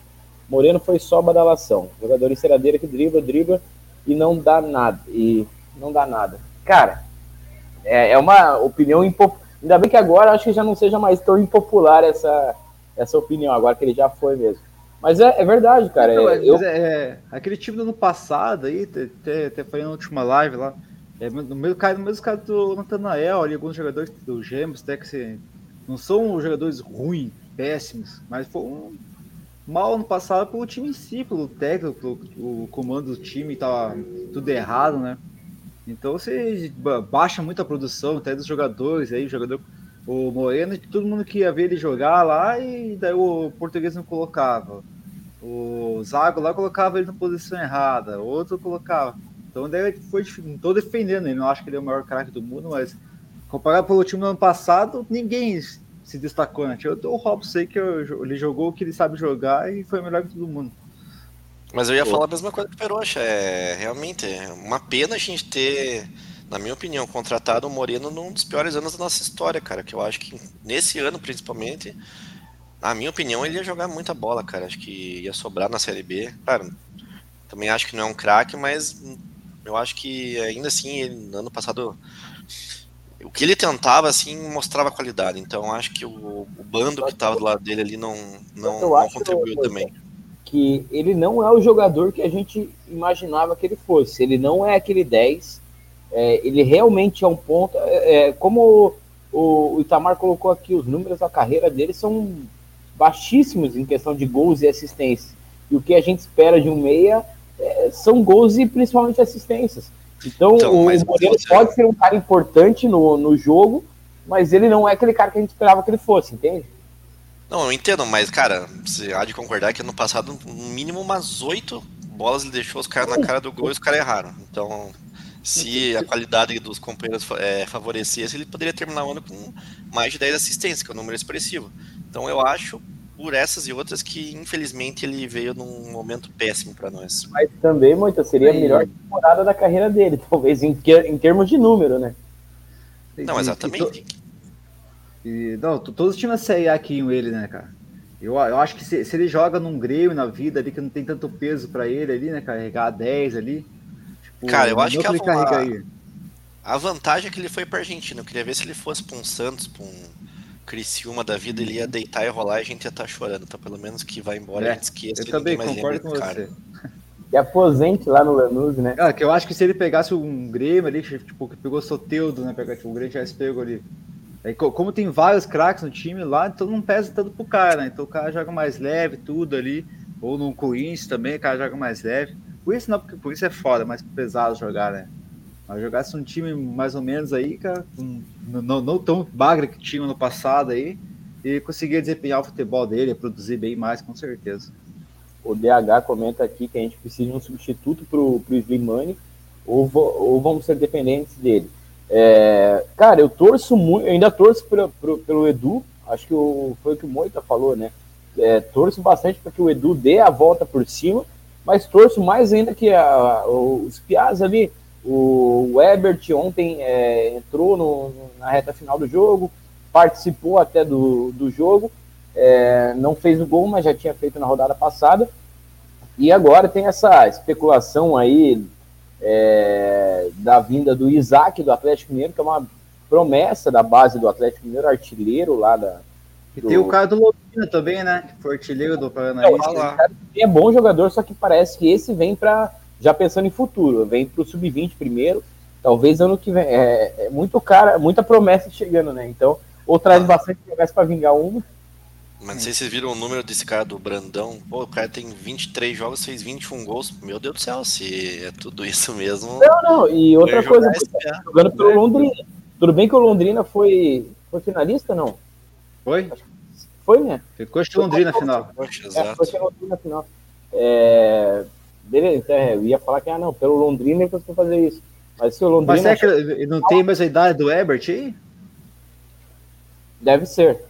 Moreno foi só badalação. Jogador enceradeira que dribla, dribla e não dá nada. E não dá nada. Cara, é, é uma opinião impopular. Ainda bem que agora acho que já não seja mais tão impopular essa, essa opinião, agora que ele já foi mesmo. Mas é, é verdade, cara. Não, é, eu... é, é aquele time do ano passado aí, até, até foi na última live lá. É, no mesmo caso, no mesmo caso do Natanael, ali, alguns jogadores do Gêmeos, até que se, não são jogadores ruins, péssimos, mas foi um mal ano passado pelo time em si, pelo técnico, pelo, o comando do time tava tudo errado, né? Então você baixa muito a produção até dos jogadores, aí o jogador, o Moreno, todo mundo que ia ver ele jogar lá e daí o português não colocava. O Zago lá colocava ele na posição errada, outro colocava. Então daí ele foi, não tô defendendo, ele não acho que ele é o maior craque do mundo, mas comparado pelo time do ano passado, ninguém se destacou, né? Eu o Robson sei que ele jogou o que ele sabe jogar e foi melhor que todo mundo. Mas eu ia Pô. falar a mesma coisa que o Peroxa. É realmente é uma pena a gente ter, na minha opinião, contratado o Moreno num dos piores anos da nossa história, cara. Que eu acho que nesse ano, principalmente, na minha opinião, ele ia jogar muita bola, cara. Acho que ia sobrar na Série B. Claro, também acho que não é um craque, mas eu acho que ainda assim, ele, no ano passado o que ele tentava, assim, mostrava qualidade. Então, acho que o, o bando que estava do lado dele ali não, não, não contribuiu também. Que ele não é o jogador que a gente imaginava que ele fosse. Ele não é aquele 10. É, ele realmente é um ponto. É, é, como o, o, Itamar colocou aqui, os números da carreira dele são baixíssimos em questão de gols e assistências. E o que a gente espera de um meia é, são gols e principalmente assistências. Então, então o você... pode ser um cara importante no, no jogo, mas ele não é aquele cara que a gente esperava que ele fosse, entende? Não, eu entendo, mas, cara, você há de concordar que ano passado, no mínimo umas oito bolas ele deixou os caras na cara do gol e os caras erraram. Então, se a qualidade dos companheiros é, favorecesse, ele poderia terminar o ano com mais de 10 assistências, que é um número expressivo. Então eu acho, por essas e outras, que infelizmente ele veio num momento péssimo para nós. Mas também, Moita, seria a melhor temporada da carreira dele, talvez, em, em termos de número, né? Não, exatamente. E, não, todos os times CIA aqui em ele, né, cara? Eu, eu acho que se, se, ele joga num Grêmio na vida ali, que não tem tanto peso para ele ali, né? Carregar 10 ali. Tipo, cara, eu acho que a, a, vantagem é que ele foi pra Argentina. Eu queria ver se ele fosse pra um Santos, pra um Criciúma da vida, ele ia deitar e rolar e a gente ia estar tá chorando. Então, pelo menos que vai embora, é, a gente esqueça. Eu também concordo com cara. você. E aposente lá no Lanús, né? Ah, que eu acho que se ele pegasse um Grêmio ali, tipo, que pegou Soteudo, né? Pegar, tipo, o Grêmio já pegou ali Aí, como tem vários craques no time lá, então não pesa tanto pro cara, né? Então o cara joga mais leve, tudo ali. Ou no Corinthians também, o cara joga mais leve. Por isso não, porque por isso é foda, mais pesado jogar, né? Mas jogasse um time mais ou menos aí, cara, um, não, não tão bagra que tinha no passado aí, e conseguia desempenhar o futebol dele, produzir bem mais, com certeza. O DH comenta aqui que a gente precisa de um substituto pro, pro Slimani, ou, ou vamos ser dependentes dele. É, cara, eu torço muito, ainda torço pro, pro, pelo Edu, acho que o, foi o que o Moita falou, né? É, torço bastante para que o Edu dê a volta por cima, mas torço mais ainda que a, os Piaz ali, o Ebert ontem é, entrou no, na reta final do jogo, participou até do, do jogo, é, não fez o gol, mas já tinha feito na rodada passada. E agora tem essa especulação aí é, da vinda do Isaac do Atlético Mineiro, que é uma promessa da base do Atlético Mineiro, artilheiro lá da. E do... tem o cara do Londrina também, né? Que foi artilheiro do Paranaense. É, é bom jogador, só que parece que esse vem para já pensando em futuro, vem para o sub-20 primeiro, talvez ano que vem. É, é, muito cara, muita promessa chegando, né? Então, ou traz ah. bastante promessa para vingar uma, mas não sei se vocês viram o número desse cara do Brandão. Pô, o cara tem 23 jogos, fez 21 gols. Meu Deus do céu, se é tudo isso mesmo. Não, não, e outra coisa, jogando pelo é. Londrina. Tudo bem que o Londrina foi, foi finalista, não? Foi? Foi, né? Ficou de Londrina na final. É, foi Londrina na final. É... Beleza, então, é, eu ia falar que, ah, não, pelo Londrina ele conseguiu fazer isso. Mas se o Londrina. Mas é que não tem mais a idade do Ebert aí? Deve ser.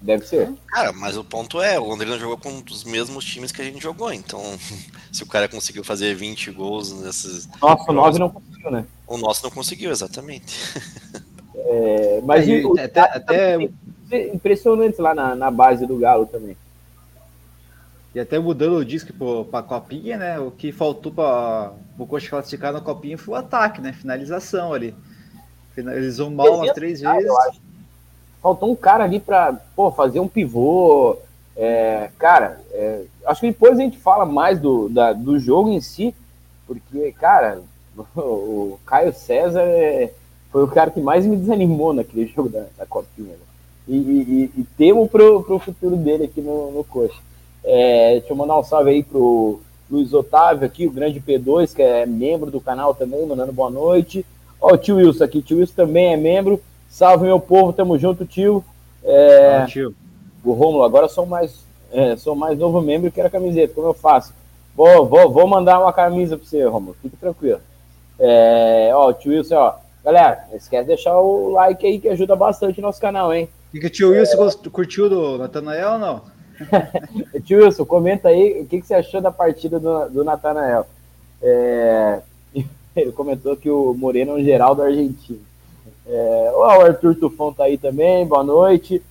Deve ser. Cara, mas o ponto é, o Londrina jogou com os mesmos times que a gente jogou, então se o cara conseguiu fazer 20 gols nesses. Nossa, o 9 não conseguiu, né? O nosso não conseguiu, exatamente. É, mas é, o, até, até impressionante lá na, na base do Galo também. E até mudando o disco para a Copinha, né? O que faltou para o Coxa classificar na Copinha foi o ataque, né? Finalização ali. Finalizou mal umas três vezes. Eu acho faltou um cara ali para fazer um pivô. É, cara, é, acho que depois a gente fala mais do, da, do jogo em si, porque, cara, o Caio César é, foi o cara que mais me desanimou naquele jogo da, da Copinha. Né? E, e, e, temo pro, pro futuro dele aqui no, no Coxa. É, deixa eu mandar um salve aí pro Luiz Otávio aqui, o grande P2, que é membro do canal também, mandando boa noite. Ó, o tio Wilson aqui, o tio Wilson também é membro. Salve, meu povo, tamo junto, tio. É, ah, tio. O Rômulo, agora sou mais, é, sou mais novo membro e quero a camiseta, como eu faço? Vou, vou, vou mandar uma camisa pra você, Rômulo, fique tranquilo. É, ó, tio Wilson, ó, galera, não esquece de deixar o like aí que ajuda bastante o nosso canal, hein? E que o tio Wilson é... curtiu do Natanael ou não? tio Wilson, comenta aí o que, que você achou da partida do, do Natanael. É, ele comentou que o Moreno é um geral da Argentina. É, o Arthur Tufão tá aí também, boa noite.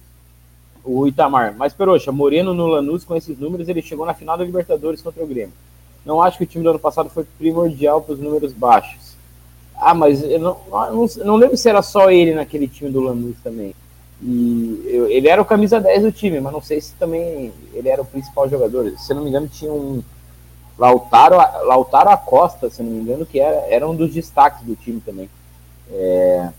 O Itamar, mas Peroxa, Moreno no Lanús com esses números, ele chegou na final da Libertadores contra o Grêmio. Não acho que o time do ano passado foi primordial para os números baixos. Ah, mas eu não, não, não, lembro se era só ele naquele time do Lanús também. E eu, ele era o camisa 10 do time, mas não sei se também ele era o principal jogador. Se não me engano, tinha um Lautaro, Lautaro Acosta, se não me engano, que era, era um dos destaques do time também. É,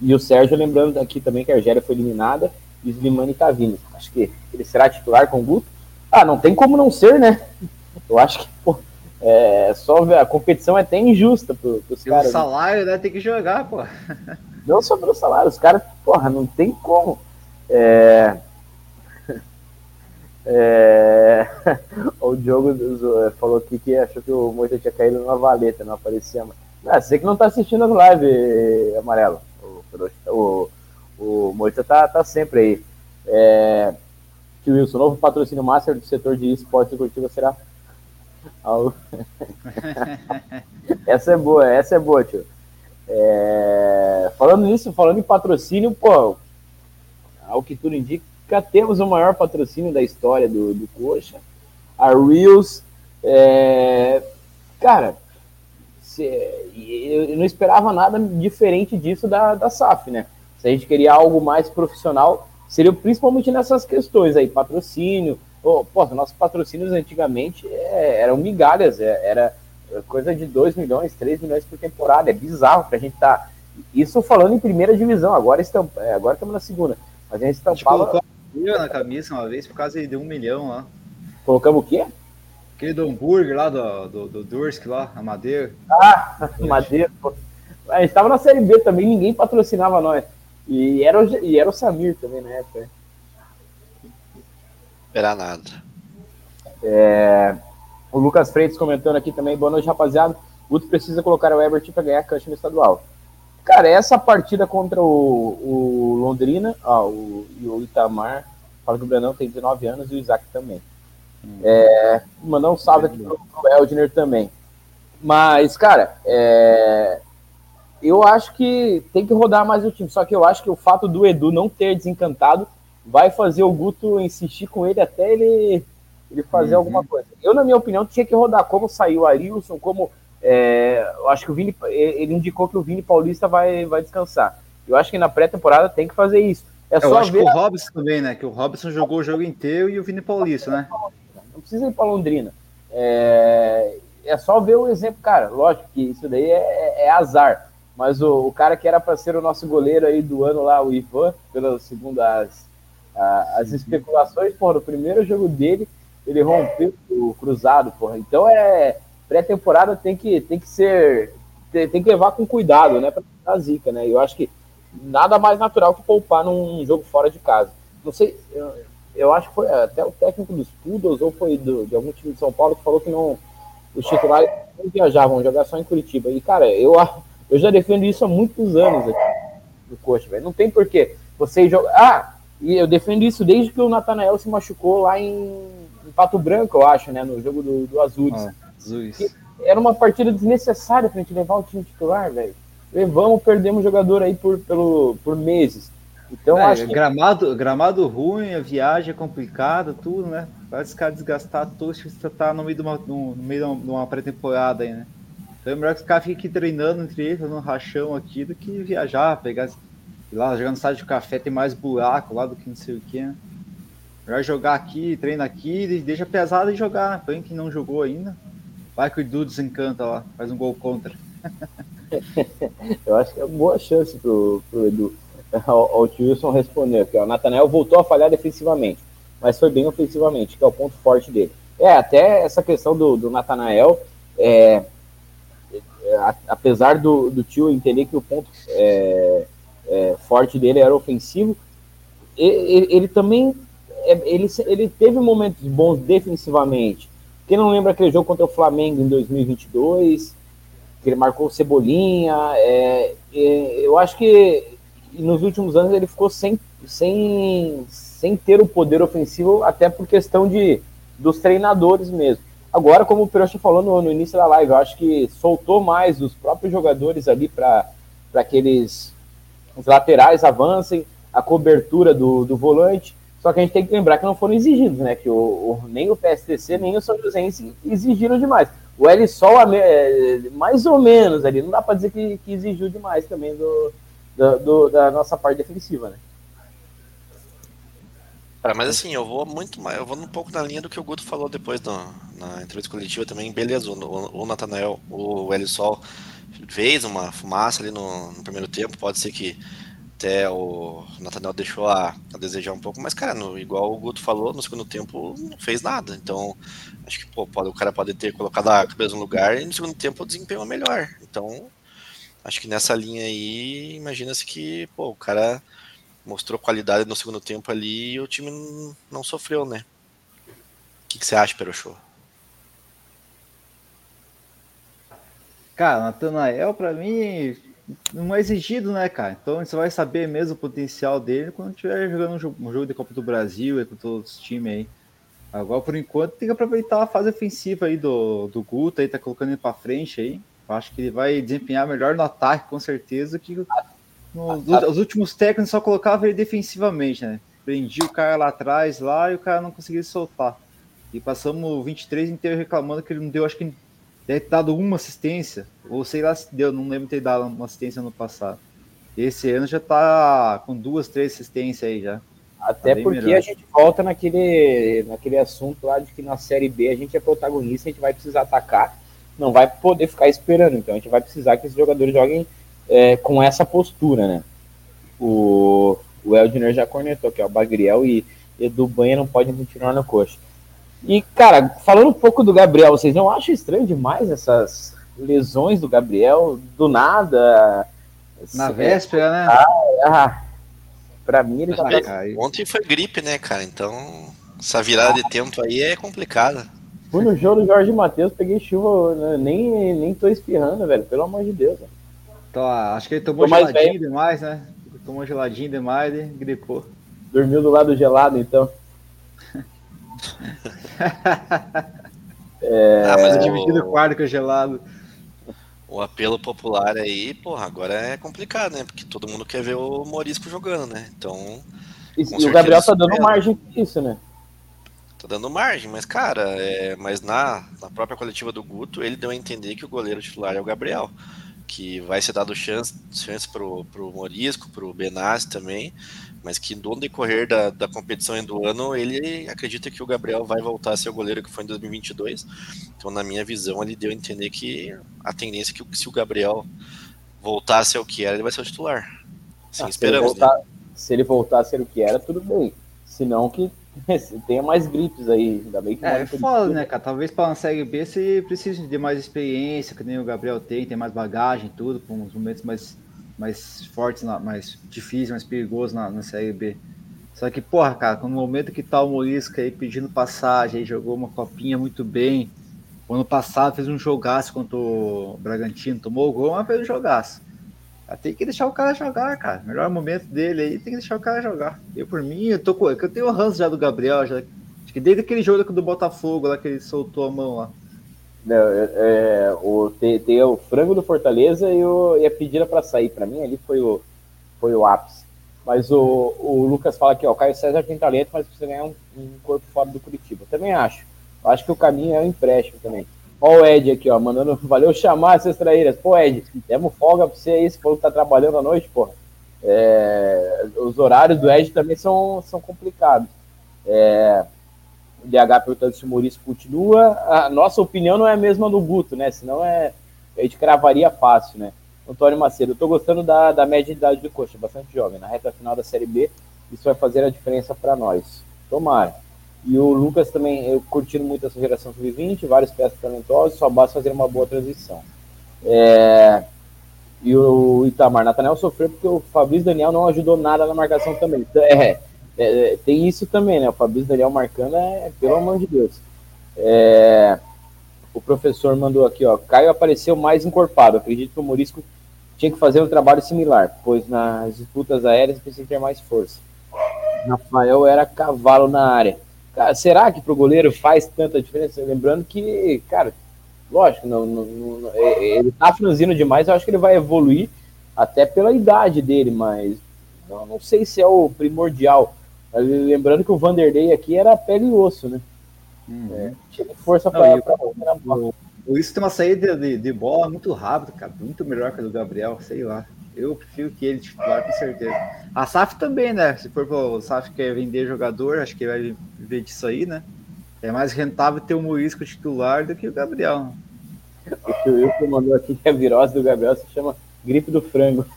e o Sérgio, lembrando aqui também que a Argélia foi eliminada e o Slimani tá vindo. Acho que ele será titular com o Guto. Ah, não tem como não ser, né? Eu acho que pô, é, só a competição é até injusta pro, pros tem caras. O salário, né? Tem que jogar, pô. Não sobre o salário, os caras, porra, não tem como. É... É... o Diogo falou aqui que achou que o Moita tinha caído numa valeta, não aparecia mais. Ah, você que não tá assistindo as lives, Amarelo. O, o, o Moita tá, tá sempre aí. É... Tio Wilson, novo patrocínio master do setor de esportes e curtido será. essa é boa, essa é boa, tio. É... Falando nisso, falando em patrocínio, pô, ao que tudo indica, temos o maior patrocínio da história do, do Coxa, a Reels. É... Cara, se... eu não esperava nada diferente disso da, da SAF, né? Se a gente queria algo mais profissional, seria principalmente nessas questões aí, patrocínio. Oh, pô, nossos patrocínios antigamente é, eram migalhas, é, era coisa de 2 milhões, 3 milhões por temporada. É bizarro pra gente tá. Isso falando em primeira divisão, agora estamos, é, agora estamos na segunda. Mas a gente estampava na camisa uma vez por causa de um milhão lá. Colocamos o quê? Aquele do hambúrguer lá, do, do, do Dursk lá, a Madeira. Ah, Madeira. A gente tava na Série B também, ninguém patrocinava nós. E era o, e era o Samir também na época. Era nada. É, o Lucas Freitas comentando aqui também, boa noite, rapaziada. O Guto precisa colocar o Ebert para ganhar a cancha no estadual. Cara, essa partida contra o, o Londrina, ó, o, e o Itamar, fala que o Brandão tem 19 anos e o Isaac também. É, mandar um salve aqui pro, pro Eldner também. Mas, cara, é, eu acho que tem que rodar mais o time. Só que eu acho que o fato do Edu não ter desencantado vai fazer o Guto insistir com ele até ele, ele fazer uhum. alguma coisa. Eu, na minha opinião, tinha que rodar como saiu o Arilson, como é, eu acho que o Vini, ele indicou que o Vini Paulista vai, vai descansar. Eu acho que na pré-temporada tem que fazer isso. É eu acho ver... que o Robson também, né? Que o Robson jogou o jogo inteiro e o Vini Paulista, né? Não precisa ir para Londrina. É, é só ver o exemplo, cara. Lógico que isso daí é, é azar. Mas o, o, cara que era para ser o nosso goleiro aí do ano lá, o Ivan, pelo segundo as, as especulações, porra, no primeiro jogo dele, ele rompeu o cruzado, porra. Então é pré-temporada tem que, tem que ser. Tem, tem, que levar com cuidado, né? Pra a zica, né? Eu acho que nada mais natural que poupar num jogo fora de casa. Não sei, eu, eu acho que foi até o técnico dos Poodles ou foi do, de algum time de São Paulo que falou que não. Os titulares não viajavam, jogar só em Curitiba. E, cara, eu, eu já defendo isso há muitos anos aqui no Coxa, velho. Não tem porquê você jogar. Ah, e eu defendo isso desde que o Natanael se machucou lá em, em Pato Branco, eu acho, né? No jogo do, do Azures. Ah. Era uma partida desnecessária pra gente levar o time titular, velho. Levamos, perdemos jogador aí por, pelo, por meses. Então, é, acho que... gramado, gramado ruim, a viagem é complicada, tudo, né? Vai esse cara desgastar todo, se você tá no meio de uma, no, meio de uma pré-temporada aí, né? Então é melhor que os caras fiquem aqui treinando entre eles, no rachão aqui, do que viajar, pegar. Ir lá, jogar no estádio de café, tem mais buraco lá do que não sei o que, né? Melhor jogar aqui, treina aqui, deixa pesado e jogar, né? Põe quem não jogou ainda. Vai que o Edu desencanta lá, faz um gol contra. Eu acho que é uma boa chance pro, pro Edu. O, o Wilson respondeu aqui, o Nathanael voltou a falhar defensivamente, mas foi bem ofensivamente, que é o ponto forte dele. É, até essa questão do, do Nathanael, é, é, apesar do, do tio entender que o ponto é, é, forte dele era ofensivo, ele, ele também é, ele, ele teve momentos bons defensivamente, quem não lembra aquele jogo contra o Flamengo em 2022, que ele marcou Cebolinha, é, é, eu acho que nos últimos anos ele ficou sem, sem, sem ter o poder ofensivo, até por questão de, dos treinadores mesmo. Agora, como o Perocha falou no, no, início da live, eu acho que soltou mais os próprios jogadores ali para aqueles os laterais avancem, a cobertura do, do volante. Só que a gente tem que lembrar que não foram exigidos, né? Que o, o nem o PSTC nem o São Joséense exigiram demais. O L Sol, é, mais ou menos ali, não dá para dizer que, que, exigiu demais também do, do, do, da nossa parte defensiva, né? Cara, mas assim, eu vou muito mais, eu vou um pouco na linha do que o Guto falou depois no, na entrevista coletiva também. Beleza, o, o Natanael, o L Sol fez uma fumaça ali no, no primeiro tempo, pode ser que até o Nathaniel deixou a, a, desejar um pouco, mas, cara, no, igual o Guto falou, no segundo tempo não fez nada. Então, acho que pô, pode, o cara pode ter colocado a cabeça no lugar e no segundo tempo desempenhou melhor. Então, acho que nessa linha aí, imagina-se que pô, o cara mostrou qualidade no segundo tempo ali e o time não, sofreu, né? que, que você acha, Perochô? Cara, Natanael, pra mim, não é exigido, né, cara? Então você vai saber mesmo o potencial dele quando estiver jogando um jogo, de Copa do Brasil e com todos os times aí. Agora, por enquanto, tem que aproveitar a fase ofensiva aí do, do Guto, aí tá colocando ele pra frente aí. Eu acho que ele vai desempenhar melhor no ataque, com certeza, que nos, os últimos técnicos só colocavam ele defensivamente, né? Prendia o cara lá atrás, lá, e o cara não conseguia soltar. E passamos 23 inteiro reclamando que ele não deu, acho que deve ter dado uma assistência, ou sei lá se deu, não lembro de ter dado uma assistência no passado. Esse ano já tá com duas, três assistências aí já. Até tá porque melhor. a gente volta naquele, naquele assunto lá de que na Série B a gente é protagonista, a gente vai precisar atacar, não vai poder ficar esperando. Então a gente vai precisar que esses jogadores joguem é, com essa postura, né? O, o Eldner já cornetou, que é o Bagriel e Edu Banha não podem continuar no coxa. E, cara, falando um pouco do Gabriel, vocês não acham estranho demais essas lesões do Gabriel? Do nada. Na véspera, né? Ah, ah, pra mim ele tá. Ontem foi gripe, né, cara? Então, essa virada de tempo aí é complicada. Fui no jogo do Jorge Matheus, peguei chuva, né? nem, nem tô espirrando, velho. Pelo amor de Deus. Velho. Então, acho que ele tomou geladinho demais, né? Tomou geladinho demais e gripou. Dormiu do lado gelado, então. é... Ah, mas dividido o quarto com o gelado. O apelo popular aí, porra, agora é complicado, né? Porque todo mundo quer ver o Morisco jogando, né? Então. E, e o Gabriel tá dando margem pra isso, né? Tá dando margem, mas, cara, é... mas na, na própria coletiva do Guto, ele deu a entender que o goleiro titular é o Gabriel. Que vai ser dado chance, chance pro, pro Morisco, pro Benassi também mas que no decorrer da, da competição e do ano, ele acredita que o Gabriel vai voltar a ser o goleiro que foi em 2022. Então, na minha visão, ele deu a entender que a tendência é que se o Gabriel voltar a ser o que era, ele vai ser o titular. Sim, ah, esperamos. Se ele, voltar, né? se ele voltar a ser o que era, tudo bem. Se não, que tenha mais gripes aí. Ainda bem que é, é foda, né, cara? Talvez para uma Série B você precise de mais experiência, que nem o Gabriel tem, tem mais bagagem, tudo, com uns momentos mais mais fortes, mais difíceis, mais perigosos na, na Série B. Só que, porra, cara, no momento que tá o Morisca aí pedindo passagem, aí jogou uma copinha muito bem. O ano passado fez um jogaço contra o Bragantino, tomou o gol, mas fez um jogaço. Tem que deixar o cara jogar, cara. Melhor momento dele aí, tem que deixar o cara jogar. Eu, por mim, eu tô com. Eu tenho o ranço já do Gabriel, já. Acho que desde aquele jogo do Botafogo lá que ele soltou a mão lá. Não, é, é, o, tem, tem, o frango do Fortaleza e, o, e a pedida para sair. Para mim, ali foi o, foi o ápice. Mas o, o Lucas fala aqui, ó, o Caio César tem talento, mas precisa ganhar um, um corpo fora do Curitiba. Também acho. Acho que o caminho é o empréstimo também. Ó o Ed aqui, ó, mandando, valeu chamar essas traíras. Pô, Ed, demos folga pra você aí, você falou que tá trabalhando à noite, porra. É, os horários do Ed também são, são complicados. É, o DH perguntando se o Maurício continua. A nossa opinião não é a mesma do Guto, né? Senão é, a gente cravaria fácil, né? Antônio Macedo, eu tô gostando da, da média de idade do Coxa, bastante jovem. Na reta final da Série B, isso vai fazer a diferença para nós. Tomara. E o Lucas também, eu curtindo muito essa geração sub-20, vários peças talentosos, só basta fazer uma boa transição. É... E o Itamar Natanel sofreu porque o Fabrício Daniel não ajudou nada na marcação também. É, é, é, tem isso também, né? O Fabrício Daniel marcando é, pelo amor de Deus. É, o professor mandou aqui, ó. Caio apareceu mais encorpado. Acredito que o Morisco tinha que fazer um trabalho similar, pois nas disputas aéreas precisa ter mais força. Rafael era cavalo na área. Cara, será que pro goleiro faz tanta diferença? Lembrando que, cara, lógico, não, não, não, é, ele tá franzino demais, eu acho que ele vai evoluir até pela idade dele, mas não, não sei se é o primordial. Lembrando que o Vanderlei aqui era pele e osso, né? Uhum. É, tinha força para o, o Isso tem uma saída de, de bola muito rápido, cara. Muito melhor que a do Gabriel, sei lá. Eu prefiro que ele titular, com certeza. A SAF também, né? Se for o SAF quer vender jogador, acho que vai viver disso aí, né? É mais rentável ter o Morisco titular do que o Gabriel. O que o Wilson mandou aqui que a virose do Gabriel se chama gripe do frango.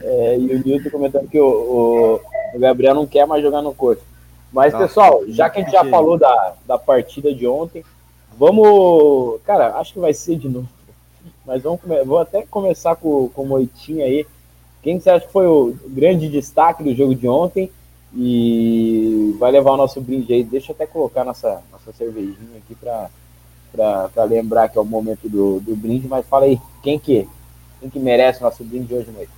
É, e o Nilton comentando que o, o, o, Gabriel não quer mais jogar no corpo. Mas, Nossa, pessoal, já que a gente já falou da, da partida de ontem, vamos. Cara, acho que vai ser de novo. Mas vamos vou até começar com, com o Moitinho aí. Quem você acha que foi o grande destaque do jogo de ontem? E vai levar o nosso brinde aí. Deixa eu até colocar nossa, nossa cervejinha aqui para lembrar que é o momento do, do brinde. Mas fala aí, quem que, quem que merece o nosso brinde hoje, noite?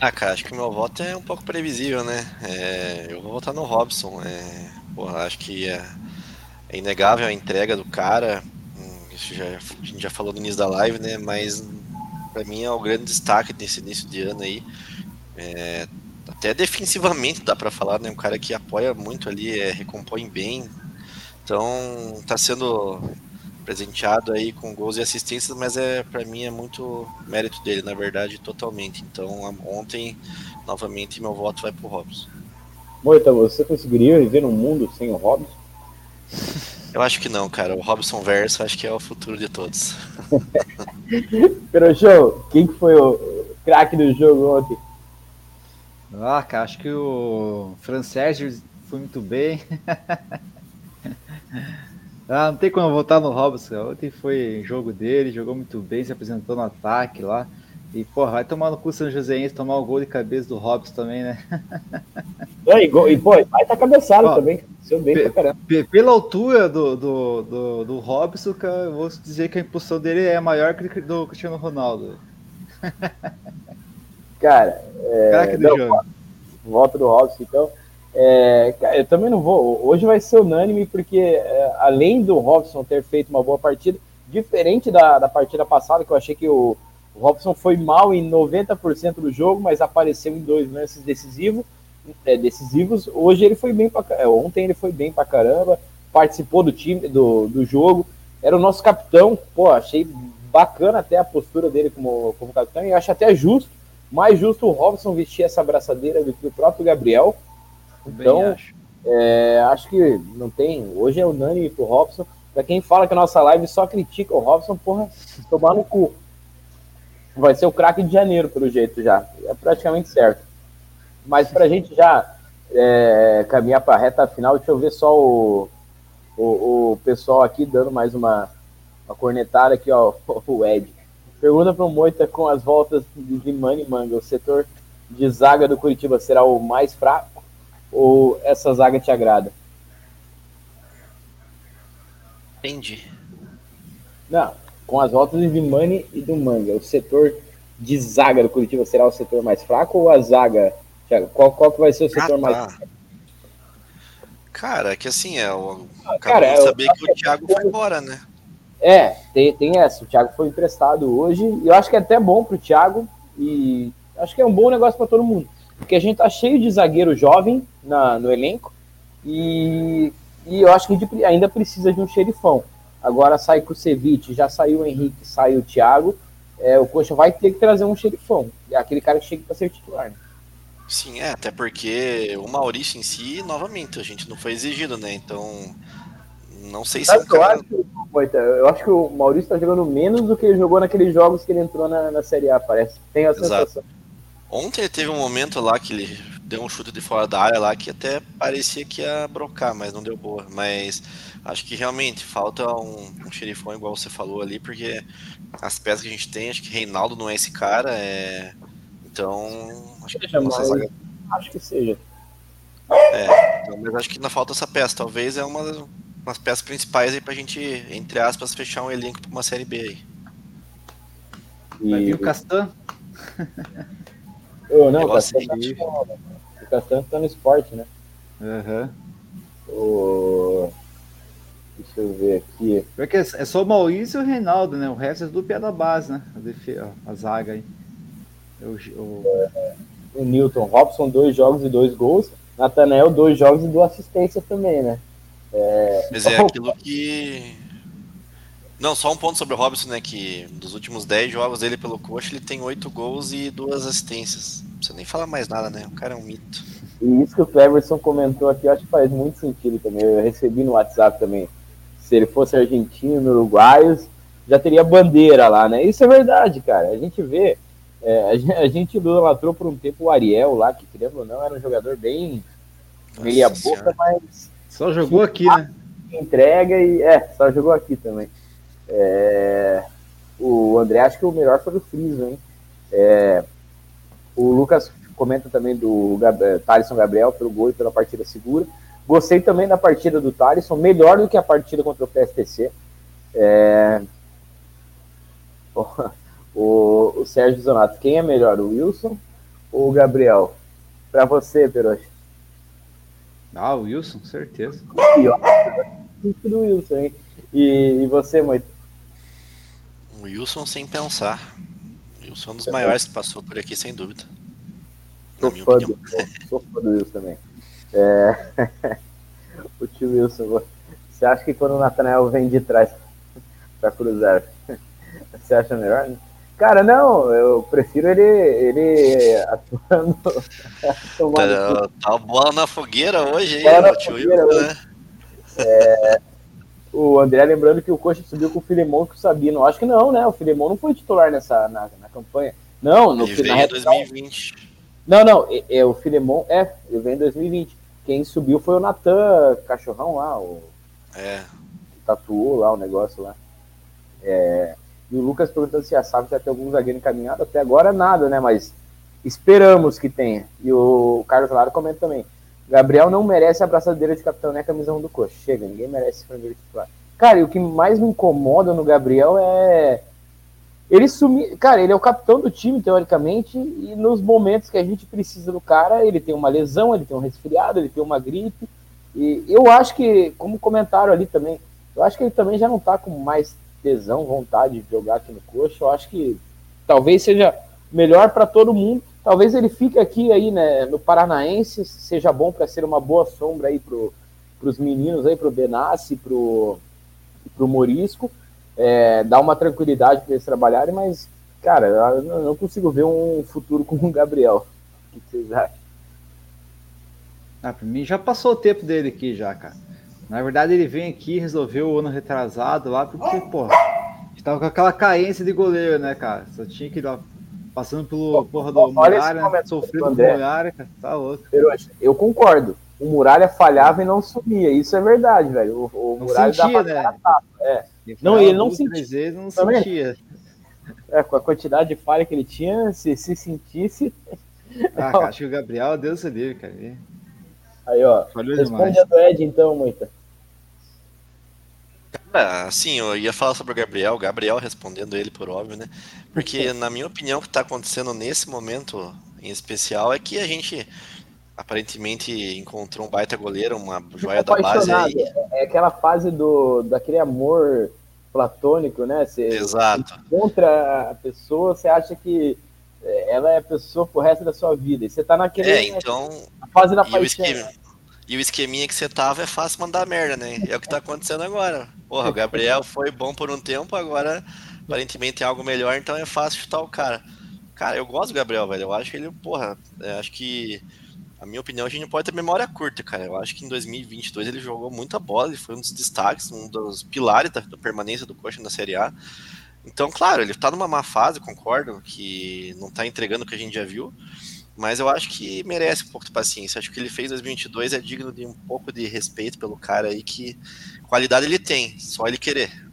Ah, cara, acho que o meu voto é um pouco previsível, né? É, eu vou votar no Robson. É, porra, acho que é, é, inegável a entrega do cara. Isso já, a gente já falou no início da live, né? Mas para mim é o grande destaque desse início de ano aí. É, até defensivamente dá para falar, né? Um cara que apoia muito ali, é, recompõe bem. Então tá sendo presenteado aí com gols e assistências, mas é para mim é muito mérito dele, na verdade, totalmente. Então ontem, novamente, meu voto vai pro Robson. Moita, você conseguiria viver num mundo sem o Robson? Eu acho que não, cara. O Robson Verso acho que é o futuro de todos. show, quem que foi o craque do jogo ontem? Ah, cara, acho que o Fran Sérgio foi muito bem. Ah, não tem como votar no Robson. Ontem foi jogo dele, jogou muito bem, se apresentou no ataque lá. E, porra, vai tomar no cu São Joséense, tomar o gol de cabeça do Robson também, né? e, e, pô, vai tá cabeçado Ó, também. Seu bem pra caramba. Pela altura do, do, do, do Robson, cara, eu vou dizer que a impulsão dele é maior que do Cristiano Ronaldo. Cara, é, Caraca do não, jogo. Volta do Robson, então. É, eu também não vou. Hoje vai ser unânime, porque é, além do Robson ter feito uma boa partida, diferente da, da partida passada, que eu achei que o, o Robson foi mal em 90% do jogo, mas apareceu em dois lances decisivos. É, decisivos. Hoje ele foi bem pra, é, Ontem ele foi bem pra caramba, participou do time, do, do jogo, era o nosso capitão. Pô, achei bacana até a postura dele como, como capitão, e acho até justo, mais justo o Robson vestir essa abraçadeira do que o próprio Gabriel então, acho. É, acho que não tem. Hoje é unânime pro Robson. Pra quem fala que a nossa live só critica o Robson, porra, tomar no cu. Vai ser o craque de janeiro, pelo jeito já. É praticamente certo. Mas pra gente já é, caminhar pra reta final, deixa eu ver só o, o, o pessoal aqui dando mais uma, uma cornetada aqui, ó. O Ed. Pergunta pro Moita com as voltas de Mani Manga. O setor de zaga do Curitiba será o mais fraco? Ou essa zaga te agrada? Entendi. Não, com as voltas de Vimani e do Manga, o setor de zaga do Curitiba será o setor mais fraco ou a zaga, Thiago? Qual, qual que vai ser o setor ah, tá. mais fraco? Cara, que assim, é, o ah, cara, é, saber que o Thiago foi embora, né? É, tem, tem essa. O Thiago foi emprestado hoje e eu acho que é até bom pro Thiago e acho que é um bom negócio para todo mundo. Porque a gente tá cheio de zagueiro jovem na, no elenco e, e eu acho que a gente ainda precisa de um xerifão. Agora sai Ceviche, já saiu o Henrique, saiu o Thiago. É, o Coxa vai ter que trazer um xerifão. É aquele cara que chega para ser titular. Né? Sim, é, até porque o Maurício em si, novamente, a gente não foi exigido, né? Então, não sei se. É um cara... eu, acho, eu acho que o Maurício tá jogando menos do que ele jogou naqueles jogos que ele entrou na, na Série A, parece. Tem a sensação. Exato. Ontem teve um momento lá que ele deu um chute de fora da área lá que até parecia que ia brocar, mas não deu boa. Mas acho que realmente falta um, um xerifão igual você falou ali, porque as peças que a gente tem, acho que Reinaldo não é esse cara, é... então acho que seja, mas... zaga... acho que seja. É, então, mas acho que ainda falta essa peça. Talvez é uma das peças principais aí pra gente, entre aspas, fechar um elenco pra uma série B aí. Vai vir o Castan? Oh, não, o Castan, tá no, o Castan tá no esporte, né? Aham. Uhum. O... Deixa eu ver aqui. Porque é, é só o Maurício e o Reinaldo, né? O resto é do pé da base, né? A, defe... a zaga aí. O, o... É, o Newton Robson, dois jogos e dois gols. Nathanael, dois jogos e duas assistências também, né? É... Mas é aquilo que não, só um ponto sobre o Robson, né? Que dos últimos 10 jogos dele pelo Coxa, ele tem 8 gols e duas assistências. Não precisa nem falar mais nada, né? O cara é um mito. E isso que o Cleverson comentou aqui, eu acho que faz muito sentido também. Eu recebi no WhatsApp também. Se ele fosse argentino, uruguaio, já teria bandeira lá, né? Isso é verdade, cara. A gente vê. É, a gente idolatrou por um tempo o Ariel lá, que querendo ou não, era um jogador bem meia boca, mas. Só jogou aqui, né? Entrega e. É, só jogou aqui também. É, o André acho que o melhor foi o Friso, hein? É, O Lucas comenta também do Gabriel, Thaleson Gabriel pelo gol e pela partida segura. Gostei também da partida do Thaleson, melhor do que a partida contra o PSTC. É... O, o Sérgio Zonato, quem é melhor, o Wilson ou o Gabriel? Para você, Peroxa. Ah, o Wilson, certeza. do Wilson, hein? E, e você, Moito? O Wilson sem pensar. O Wilson é um dos maiores que passou por aqui, sem dúvida. Sou fã, do, sou fã do Wilson também. É... o tio Wilson, você acha que quando o Nathanael vem de trás para cruzar, você acha melhor? Né? Cara, não, eu prefiro ele, ele atuando. tá, tá bola na fogueira hoje, hein, tá tio Wilson, né? É, o André lembrando que o Coxa subiu com o Filemon que o Sabino. Acho que não, né? O Filemon não foi titular nessa na, na campanha. Não, no ele na em 2020. Não, não, é, é, o Filemon é, ele veio em 2020. Quem subiu foi o Natan Cachorrão lá, o. É. Tatuou lá o negócio lá. É, e o Lucas perguntando se a SAF já tem algum zagueiro encaminhado. Até agora nada, né? Mas esperamos que tenha. E o Carlos Lara comenta também. Gabriel não merece a abraçadeira de capitão a camisão do coxa. Chega, ninguém merece esse primeiro titular. Cara, e o que mais me incomoda no Gabriel é. Ele sumir. Cara, ele é o capitão do time, teoricamente, e nos momentos que a gente precisa do cara, ele tem uma lesão, ele tem um resfriado, ele tem uma gripe. E eu acho que, como comentaram ali também, eu acho que ele também já não tá com mais tesão, vontade de jogar aqui no coxa. Eu acho que talvez seja melhor para todo mundo Talvez ele fique aqui aí, né, no Paranaense, seja bom para ser uma boa sombra aí pro, pros meninos aí, pro Benassi, pro, pro Morisco, é, dar uma tranquilidade para eles trabalharem, mas, cara, eu não consigo ver um futuro com o Gabriel. O que vocês acham? Ah, pra mim já passou o tempo dele aqui já, cara. Na verdade, ele vem aqui, resolveu o ano retrasado lá, porque, pô, a gente tava com aquela carência de goleiro, né, cara? Só tinha que dar Passando pelo porra do Muralha, sofrendo com o Muralha, cara, tá louco. Eu concordo. O Muralha falhava e não sumia. Isso é verdade, velho. O, o Muralha sentia, né? É. Não, ele não sentia. Vezes, não sentia. É, com a quantidade de falha que ele tinha, se, se sentisse. Ah, cara, acho que o Gabriel, Deus se livre, cara. Aí, ó. Falhou responde demais. a do Ed, então, Moita. Cara, assim, eu ia falar sobre o Gabriel, o Gabriel respondendo ele por óbvio, né? Porque, na minha opinião, o que está acontecendo nesse momento em especial é que a gente aparentemente encontrou um baita goleiro, uma joia da base aí. É aquela fase do, daquele amor platônico, né? Você Exato. encontra a pessoa, você acha que é, ela é a pessoa pro resto da sua vida. E você tá naquele. É, então. Fase da paixão. E o esqueminha que você tava é fácil mandar merda, né? É o que tá acontecendo agora. Porra, o Gabriel foi bom por um tempo, agora aparentemente é algo melhor, então é fácil chutar o cara. Cara, eu gosto do Gabriel, velho. Eu acho que ele, porra, acho que, a minha opinião, a gente não pode ter memória curta, cara. Eu acho que em 2022 ele jogou muita bola, ele foi um dos destaques, um dos pilares da, da permanência do Coxa na Série A. Então, claro, ele tá numa má fase, concordo, que não tá entregando o que a gente já viu. Mas eu acho que merece um pouco de paciência. Acho que o que ele fez em 2022 é digno de um pouco de respeito pelo cara aí, que qualidade ele tem, só ele querer.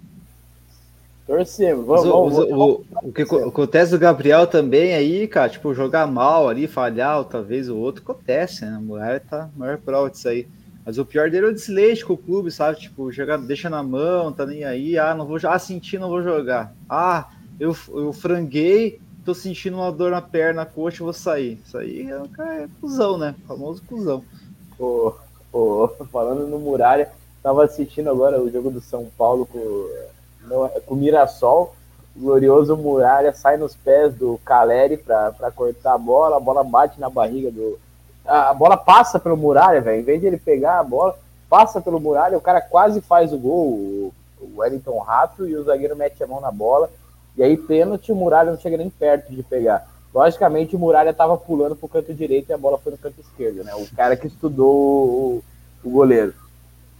Torcemos, vamos, o, vamos, o, o, que acontece do Gabriel também aí, cara, tipo, jogar mal ali, falhar, talvez o outro, acontece, né? A mulher tá maior prova disso aí. Mas o pior dele é o desleixo com o clube, sabe? Tipo, jogar, deixa na mão, tá nem aí, ah, não vou ah, senti, não vou jogar. Ah, eu, eu franguei, tô sentindo uma dor na perna, na coxa, vou sair. Isso aí é, é cuzão, né? O famoso cuzão. Oh, oh, falando no Muralha, tava assistindo agora o jogo do São Paulo com, no, com o Mirassol. O glorioso Muralha sai nos pés do Caleri para cortar a bola, a bola bate na barriga do. A, a bola passa pelo Muralha, velho. Em vez de ele pegar a bola, passa pelo Muralha, o cara quase faz o gol, o, o Wellington Rato, e o zagueiro mete a mão na bola e aí, pênalti, o Muralha não chega nem perto de pegar. Logicamente, o Muralha estava pulando para o canto direito e a bola foi no canto esquerdo, né? O cara que estudou o, o goleiro.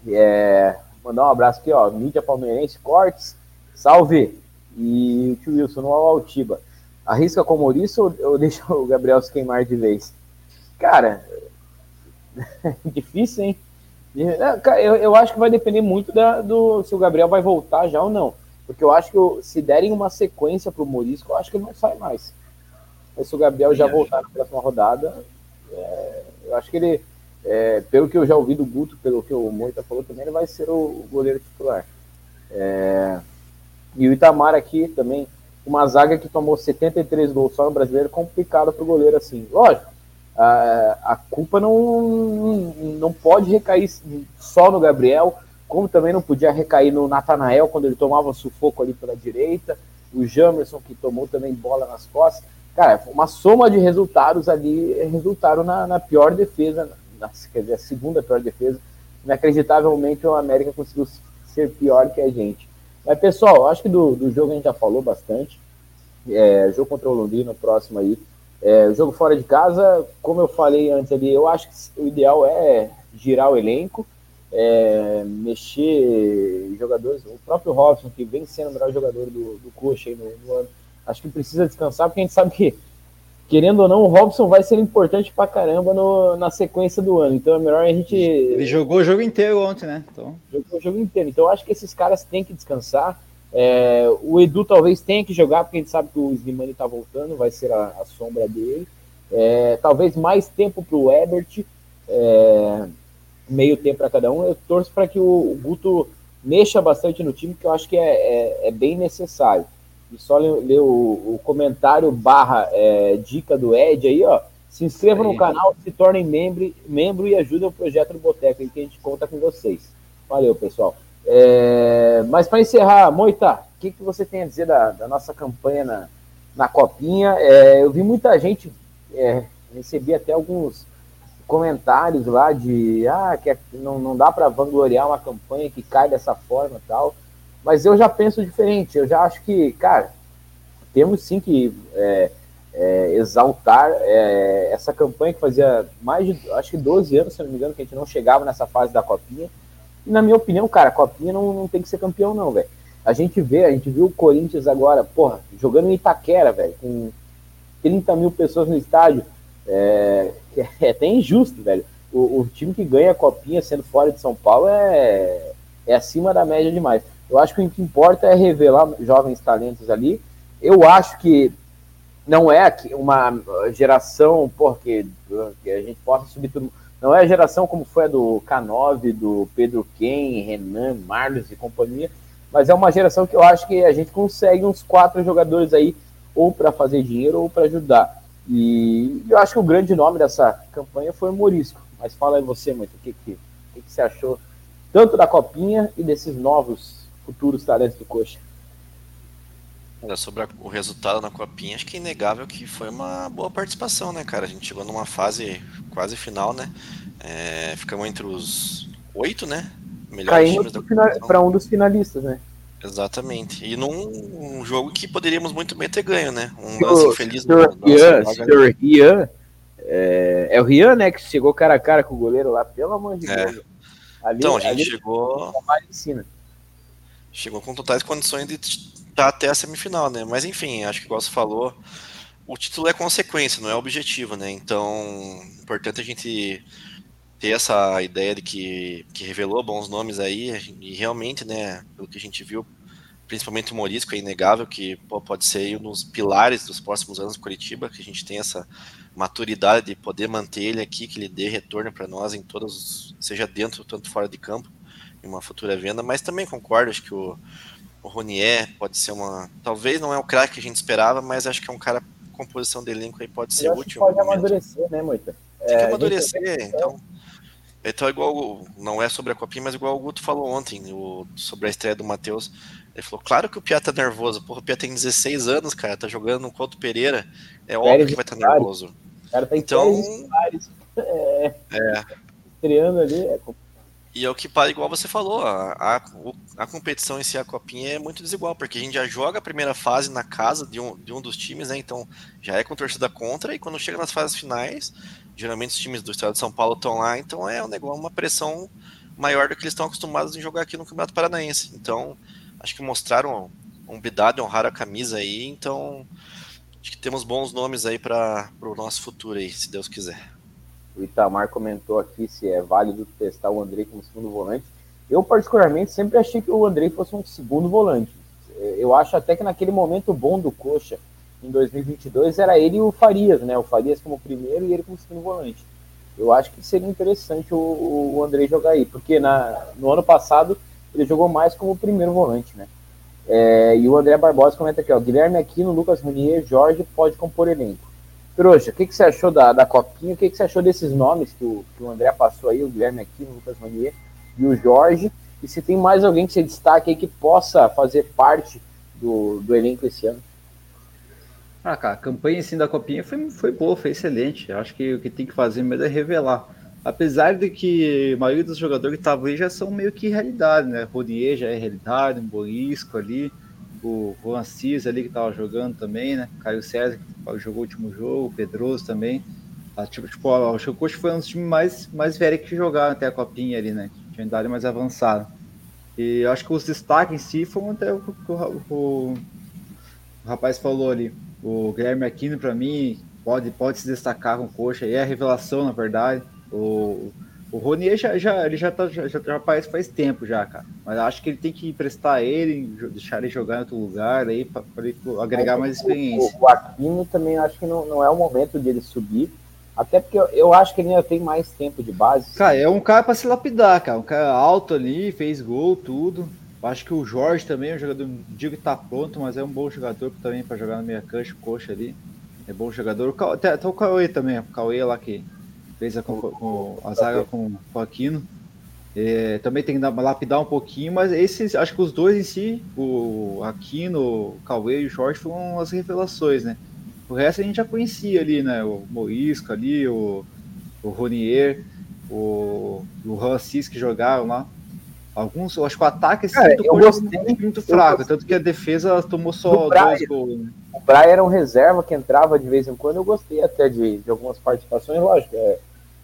É, mandar um abraço aqui, ó. Mídia Palmeirense, Cortes, salve! E o tio Wilson no Altiba. Arrisca como isso ou, ou deixa o Gabriel se queimar de vez? Cara, difícil, hein? Eu, eu acho que vai depender muito da, do se o Gabriel vai voltar já ou não. Porque eu acho que se derem uma sequência pro Morisco, eu acho que ele não sai mais. Mas se o Gabriel já voltar na próxima rodada, é, eu acho que ele, é, pelo que eu já ouvi do Guto, pelo que o Moita falou também, ele vai ser o, goleiro titular. É, e o Itamar aqui também, uma zaga que tomou 73 gols só no brasileiro, complicado para o goleiro assim. Lógico, a, a culpa não, não pode recair só no Gabriel, como também não podia recair no Natanael quando ele tomava sufoco ali pela direita, o Jamerson que tomou também bola nas costas. Cara, uma soma de resultados ali resultaram na, na pior defesa, na, quer dizer, a segunda pior defesa. Inacreditavelmente o América conseguiu ser pior que a gente. Mas, pessoal, acho que do, do jogo a gente já falou bastante. É, jogo contra o Londrina, próximo aí. É, jogo fora de casa, como eu falei antes ali, eu acho que o ideal é girar o elenco é, mexer jogadores. O próprio Robson, que vem sendo o melhor jogador do, do Coxa aí no, no, ano, acho que precisa descansar, porque a gente sabe que, querendo ou não, o Robson vai ser importante pra caramba no, na sequência do ano. Então é melhor a gente. Ele jogou o jogo inteiro ontem, né? Então... Jogou o jogo inteiro. Então eu acho que esses caras têm que descansar. É, o Edu talvez tenha que jogar, porque a gente sabe que o Slimani tá voltando, vai ser a, a sombra dele. É, talvez mais tempo pro Ebert. É, meio tempo para cada um. Eu torço para que o, Guto mexa bastante no time, que eu acho que é, é, é bem necessário. E só ler, o, o, comentário barra é, dica do Ed aí, ó. Se inscrevam no canal, se tornem membro, membro e ajudem o projeto do Boteco, aí que a gente conta com vocês. Valeu, pessoal. É, mas para encerrar, Moita, o que, que você tem a dizer da, da nossa campanha na, na Copinha? É, eu vi muita gente, é, recebi até alguns comentários lá de ah, que é, não, não dá para vangloriar uma campanha que cai dessa forma tal. Mas eu já penso diferente, eu já acho que, cara, temos sim que é, é, exaltar é, essa campanha que fazia mais de, acho que 12 anos, se não me engano, que a gente não chegava nessa fase da Copinha. E na minha opinião, cara, a Copinha não, não tem que ser campeão, não, velho. A gente vê, a gente viu o Corinthians agora, porra, jogando em Itaquera, velho, com 30 mil pessoas no estádio. É, é até injusto, velho. O, o, time que ganha a copinha sendo fora de São Paulo é, é acima da média demais. Eu acho que o que importa é revelar jovens talentos ali. Eu acho que não é uma geração, porque que a gente possa subir tudo. Não é a geração como foi a do K9, do Pedro Ken, Renan, Marlos e companhia, mas é uma geração que eu acho que a gente consegue uns quatro jogadores aí, ou para fazer dinheiro ou para ajudar. E eu acho que o grande nome dessa campanha foi o Morisco. Mas fala aí você, muito, o que, que, que, que você achou tanto da Copinha e desses novos futuros talentos do Coxa? sobre o resultado na Copinha, acho que é inegável que foi uma boa participação, né, cara? A gente chegou numa fase quase final, né? É, ficamos entre os oito, né? Melhores Caindo para um dos finalistas, né? Exatamente. E num um jogo que poderíamos muito bem ter ganho, né? Um lance o infeliz do Rian, senhor Rian, é, é, o Rian, né, que chegou cara a cara com o goleiro lá, pelo amor de é. Deus. Ali, então, a gente chegou. Chegou com totais condições de estar até a semifinal, né? Mas enfim, acho que igual você falou, o título é consequência, não é objetivo, né? Então, importante a gente ter essa ideia de que, que revelou bons nomes aí, e realmente, né, pelo que a gente viu, principalmente o Morisco, é inegável que pô, pode ser um dos pilares dos próximos anos do Curitiba, que a gente tem essa maturidade de poder manter ele aqui, que ele dê retorno para nós em todos, seja dentro tanto fora de campo, uma futura venda, mas também concordo, acho que o, o Ronier pode ser uma, talvez não é o craque que a gente esperava, mas acho que é um cara composição de elenco aí pode ser útil. Pode amadurecer, né, Moita? Tem que é, amadurecer, então então, igual, não é sobre a copinha, mas igual o Guto falou ontem, o, sobre a estreia do Matheus. Ele falou, claro que o Pia tá nervoso. Porra, o Pia tem 16 anos, cara, tá jogando no Couto Pereira. É óbvio que vai estar tá nervoso. O cara tá então, é, é. Estreando ali, é e é o que para, igual você falou, a, a, a, competição em si, a copinha, é muito desigual, porque a gente já joga a primeira fase na casa de um, de um dos times, né? Então já é com torcida contra, e quando chega nas fases finais, geralmente os times do estado de São Paulo estão lá, então é um negócio, uma pressão maior do que eles estão acostumados em jogar aqui no Campeonato Paranaense. Então, acho que mostraram humildade, honraram a camisa aí, então acho que temos bons nomes aí para o nosso futuro aí, se Deus quiser. O Itamar comentou aqui se é válido testar o Andrei como segundo volante. Eu, particularmente, sempre achei que o Andrei fosse um segundo volante. Eu acho até que naquele momento bom do Coxa, em 2022 era ele e o Farias, né? O Farias como primeiro e ele como segundo volante. Eu acho que seria interessante o, o André jogar aí, porque na, no ano passado ele jogou mais como primeiro volante, né? É, e o André Barbosa comenta aqui, ó, Guilherme Aquino, Lucas Munier, Jorge pode compor elenco. Trouxa, o que, que você achou da, da Copinha? O que, que você achou desses nomes que o, que o André passou aí, o Guilherme Aquino, o Lucas Munier e o Jorge? E se tem mais alguém que você destaque aí que possa fazer parte do, do elenco esse ano? Ah, cara, a campanha assim da Copinha foi, foi boa, foi excelente. Eu acho que o que tem que fazer mesmo é revelar. Apesar de que a maioria dos jogadores que estavam aí já são meio que realidade, né? Rodier já é realidade, um Boisco ali, o Juan Cis ali que estava jogando também, né? Caio César que jogou o último jogo, o Pedroso também. Ah, tipo, tipo, o Chocoche foi um dos times mais, mais velhos que jogaram até a Copinha ali, né? Tinha idade mais avançada. E acho que os destaques em si foram até o que o, o, o, rapaz falou ali. O Guilherme Aquino, para mim, pode, pode se destacar com coxa, e é a revelação, na verdade. O, o Ronier já, já, ele já, tá, já, já aparece faz tempo já, cara. Mas acho que ele tem que emprestar ele, deixar ele jogar em outro lugar aí para ele agregar mais experiência. O, o Aquino também acho que não, não é o momento dele subir. Até porque eu, eu acho que ele ainda tem mais tempo de base. Cara, é um cara para se lapidar, cara. Um cara alto ali, fez gol, tudo. Acho que o Jorge também é um jogador, digo que tá pronto, mas é um bom jogador também para jogar na meia cancha, coxa ali. É bom jogador. Até, até o Cauê também, o Cauê lá que fez a, com, a zaga com o Aquino. É, também tem que dar, lapidar um pouquinho, mas esses, acho que os dois em si, o Aquino, o Cauê e o Jorge, foram as revelações, né? O resto a gente já conhecia ali, né? O Moisco ali, o, o Ronier, o, o Rancis que jogaram lá. Alguns, eu acho que o ataque assim, Cara, eu gostei, muito fraco, tanto que a defesa tomou só dois gols. Né? O Brian era um reserva que entrava de vez em quando, eu gostei até de, de algumas participações, lógico, é,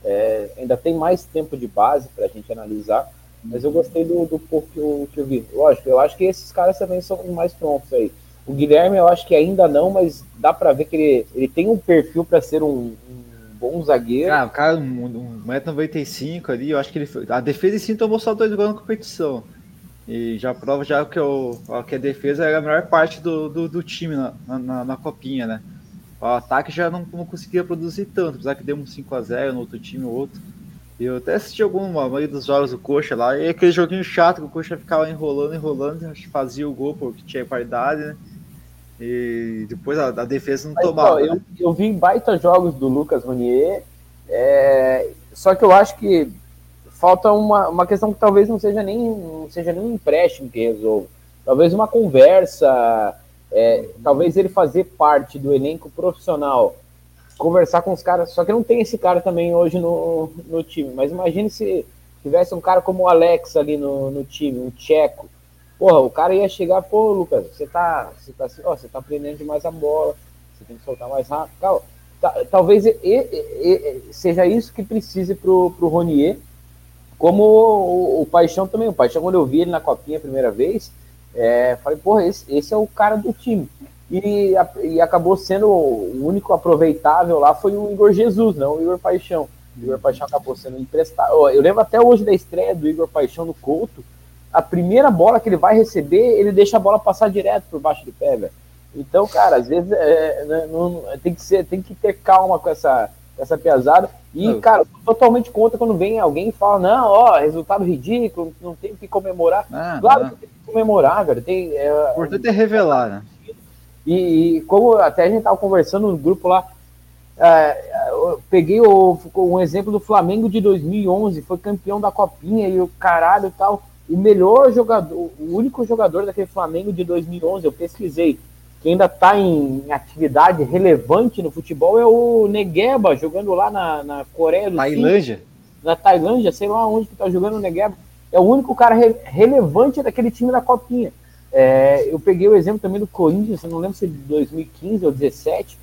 é, ainda tem mais tempo de base para a gente analisar, mas eu gostei do, do pouco que eu, que eu vi. Lógico, eu acho que esses caras também são mais prontos aí. O Guilherme, eu acho que ainda não, mas dá para ver que ele, ele tem um perfil para ser um, um, bom zagueiro. Ah, o cara, um, 1,95m ali, eu acho que ele foi. A defesa sim tomou só dois gols na competição. E já prova já que, eu, que a defesa é a melhor parte do, do, do time na, na, na, copinha, né? O ataque já não, não conseguia produzir tanto, apesar que deu um 5x0 no outro time ou outro. Eu até assisti alguma maioria dos jogos do Coxa lá, e aquele joguinho chato que o Coxa ficava enrolando, enrolando, fazia o gol porque tinha qualidade, né? E depois a, a defesa não Mas, tomava. Ó, eu, eu vi baita jogos do Lucas Ronier, é, só que eu acho que falta uma, uma questão que talvez não seja nem, não seja nem um empréstimo que resolva. Talvez uma conversa, é, talvez ele fazer parte do elenco profissional, conversar com os caras. Só que não tem esse cara também hoje no, no time. Mas imagine se tivesse um cara como o Alex ali no, no time, um tcheco Porra, o cara ia chegar, pô, Lucas, você tá, você tá, ó, você tá prendendo demais a bola, você tem que soltar mais rápido. Calma. Talvez e, e, e, seja isso que precise pro, pro Ronier, como o, o, Paixão também. O Paixão, quando eu vi ele na copinha a primeira vez, é, falei, porra, esse, esse é o cara do time. E, e acabou sendo o único aproveitável lá foi o Igor Jesus, não o Igor Paixão. O Igor Paixão acabou sendo emprestado. Eu lembro até hoje da estreia do Igor Paixão no Couto a primeira bola que ele vai receber, ele deixa a bola passar direto por baixo do pé, velho. Então, cara, às vezes é, né, não, tem, que ser, tem que ter calma com essa, essa pesada. E, não, cara, totalmente contra quando vem alguém e fala, não, ó, resultado ridículo, não tem que comemorar. Ah, claro não. que tem que comemorar, velho. Tem, é, o importante é revelar, né? E, e, como até a gente tava conversando no grupo lá, é, eu peguei o, um exemplo do Flamengo de 2011, foi campeão da Copinha e o caralho e tal o melhor jogador, o único jogador daquele Flamengo de 2011, eu pesquisei, que ainda está em atividade relevante no futebol é o Negueba, jogando lá na, na Coreia do Tailândia. Sul. Na Tailândia, sei lá onde que tá jogando o Negueba. É o único cara re, relevante daquele time da Copinha. É, eu peguei o exemplo também do Corinthians, não lembro se é de 2015 ou 2017,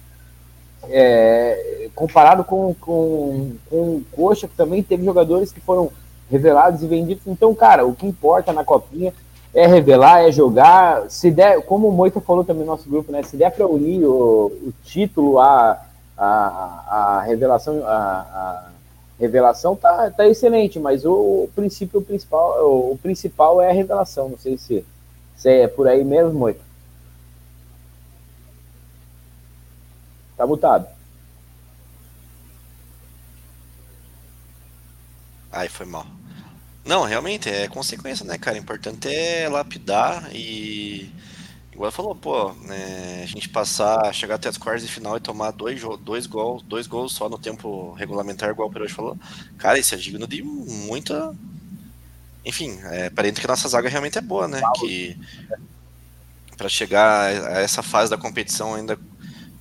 é, comparado com, com, com o Coxa, que também teve jogadores que foram revelados e vendidos. Então, cara, o que importa na copinha é revelar, é jogar. Se der, como o Moita falou também no nosso grupo, né? Se der para unir o, o título a, a, revelação, a, a, revelação tá, tá excelente, mas o, o princípio principal, o, o, principal é a revelação. Não sei se, se é por aí mesmo, Moita. Tá mutado. Ai, foi mal. Não, realmente, é consequência, né, cara? O importante é lapidar e. Igual falou, pô, né, a gente passar, chegar até as quartas de final e tomar dois, dois, gols, dois gols só no tempo regulamentar, igual o Perotti falou. Cara, isso é digno de muita. Enfim, é parente que a nossa zaga realmente é boa, né? Que para chegar a essa fase da competição ainda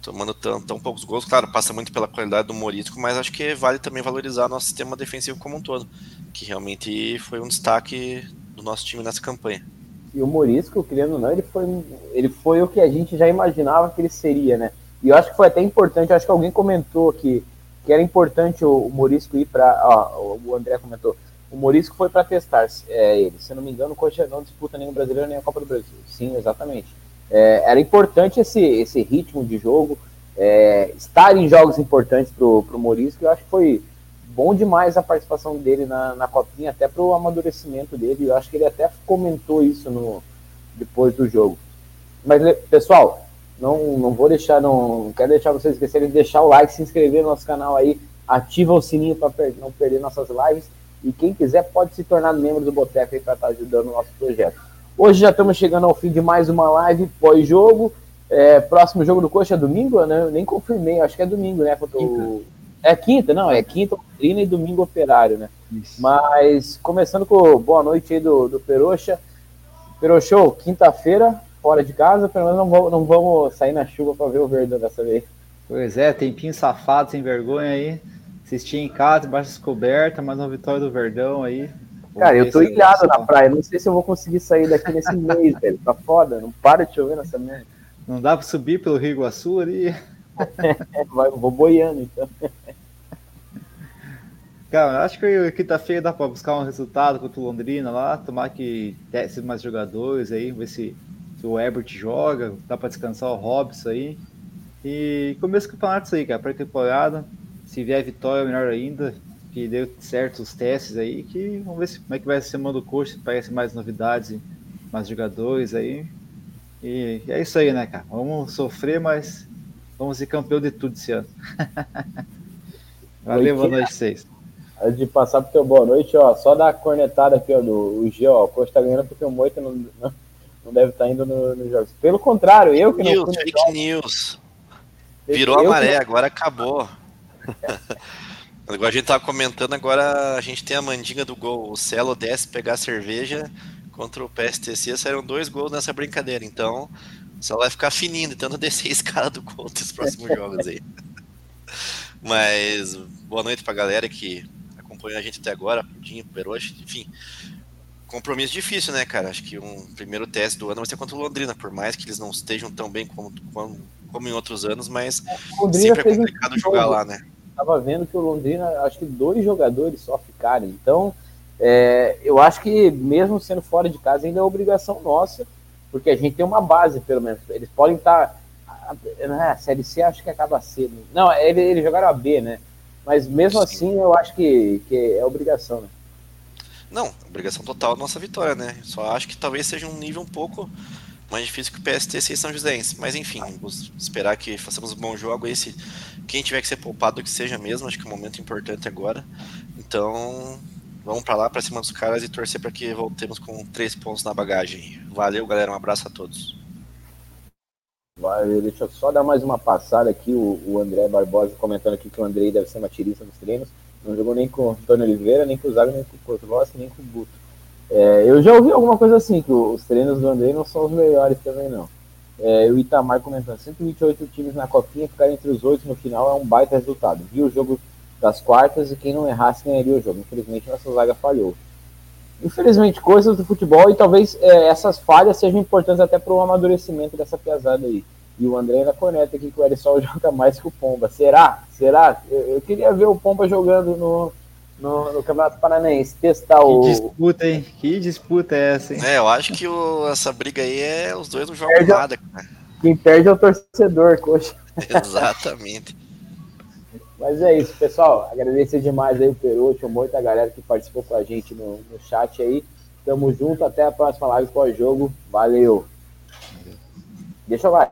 tomando tão, tão poucos gols, claro, passa muito pela qualidade do Morisco, mas acho que vale também valorizar nosso sistema defensivo como um todo, que realmente foi um destaque do nosso time nessa campanha. E o Morisco, querendo ou não, ele foi, ele foi o que a gente já imaginava que ele seria, né? E eu acho que foi até importante, acho que alguém comentou que, que era importante o, o Morisco ir para. O André comentou. O Morisco foi para testar é, ele. Se eu não me engano, o Coxa não disputa o brasileiro nem a Copa do Brasil. Sim, exatamente. É, era importante esse, esse ritmo de jogo, é, estar em jogos importantes para o Morisco. Eu acho que foi bom demais a participação dele na, na Copinha, até para o amadurecimento dele. Eu acho que ele até comentou isso no, depois do jogo. Mas, pessoal, não, não vou deixar, não, não quero deixar vocês esquecerem de deixar o like, se inscrever no nosso canal aí, ativa o sininho para per não perder nossas lives. E quem quiser pode se tornar membro do Boteco para estar tá ajudando o nosso projeto. Hoje já estamos chegando ao fim de mais uma live pós-jogo. É, próximo jogo do Coxa é domingo, né? Eu nem confirmei, acho que é domingo, né? Quinta. É quinta, não, é quinta, Londrina e domingo operário, né? Isso. Mas começando com boa noite aí do, do Peroxa. Peroxou, quinta-feira, fora de casa, pelo menos não vamos, não vamos sair na chuva para ver o Verdão dessa vez. Pois é, tempinho safado, sem vergonha aí. Assistir em casa, debaixo das cobertas, mais uma vitória do Verdão aí. Cara, eu tô ilhado na praia. Não sei se eu vou conseguir sair daqui nesse mês, velho. Tá foda. Não para de chover nessa merda. Não dá pra subir pelo Rio Iguaçu ali? Vai, vou boiando, então. Cara, acho que quinta-feira dá pra buscar um resultado contra o Londrina lá. Tomar que teste mais jogadores aí. Ver se, se o Ebert joga. Dá pra descansar o Robson aí. E começo do campeonato isso aí, cara. Pré-temporada. Se vier vitória, melhor ainda que deu certo os testes aí, que vamos ver se, como é que vai ser semana do curso, se parece mais novidades, mais jogadores aí. E é isso aí, né, cara? Vamos sofrer, mas vamos ser campeão de tudo esse ano. Valeu, boa noite vocês. Antes de passar pro teu boa noite, ó, só dar a cornetada aqui, ó, do o G, ó, o Costa tá ganhando porque o Moita não, não, não deve estar tá indo nos no jogos. Pelo contrário, eu que news, não fui Fake news. Virou eu a maré, agora acabou. Agora a gente tava comentando, agora a gente tem a mandinga do gol. O Celo desce pegar cerveja contra o PSTC, saíram dois gols nessa brincadeira. Então, o Celo vai ficar fininho, tentando descer a escala do gol nos próximos jogos aí. Mas boa noite pra galera que acompanhou a gente até agora, Pudinho, Peroche, enfim. Compromisso difícil, né, cara? Acho que um primeiro teste do ano vai ser contra o Londrina, por mais que eles não estejam tão bem como, como, como em outros anos, mas sempre é complicado jogar lá, né? Estava vendo que o Londrina, acho que dois jogadores só ficaram. Então, é, eu acho que mesmo sendo fora de casa, ainda é obrigação nossa, porque a gente tem uma base, pelo menos. Eles podem estar. Né, a Série C acho que acaba cedo. Não, eles, eles jogaram a B, né? Mas mesmo Sim. assim, eu acho que, que é obrigação, né? Não, obrigação total nossa vitória, né? Só acho que talvez seja um nível um pouco mais difícil que o PSTC e São Joséense. Mas enfim, vamos esperar que façamos um bom jogo. Esse, quem tiver que ser poupado, que seja mesmo. Acho que é um momento importante agora. Então, vamos para lá, para cima dos caras e torcer para que voltemos com três pontos na bagagem. Valeu, galera. Um abraço a todos. Valeu, deixa eu só dar mais uma passada aqui. O, o André Barbosa comentando aqui que o Andrei deve ser uma tirista nos treinos. Não jogou nem com o Antônio Oliveira, nem com o Zago, nem com o Porto Rossi, nem com o Buto. É, eu já ouvi alguma coisa assim, que os treinos do André não são os melhores também, não. É, o Itamar comentando, 128 times na copinha, ficar entre os oito no final é um baita resultado. Viu o jogo das quartas e quem não errasse ganharia o jogo. Infelizmente, nossa zaga falhou. Infelizmente, coisas do futebol e talvez é, essas falhas sejam importantes até para o amadurecimento dessa piazada aí. E o André na corneta aqui que o Erisol joga mais que o Pomba. Será? Será? Eu, eu queria ver o Pomba jogando no, no, no, Campeonato Paranaense, testar o. Que disputa, hein? Que disputa é essa, hein? É, eu acho que o, essa briga aí é os dois não jogam perde nada, cara. Quem perde é o torcedor, coxa. Exatamente. Mas é isso, pessoal. Agradecer demais aí o Perucci, o Moita, a galera que participou com a gente no, no chat aí. Tamo junto, até a próxima live pós-jogo. Valeu. Deixa eu lá.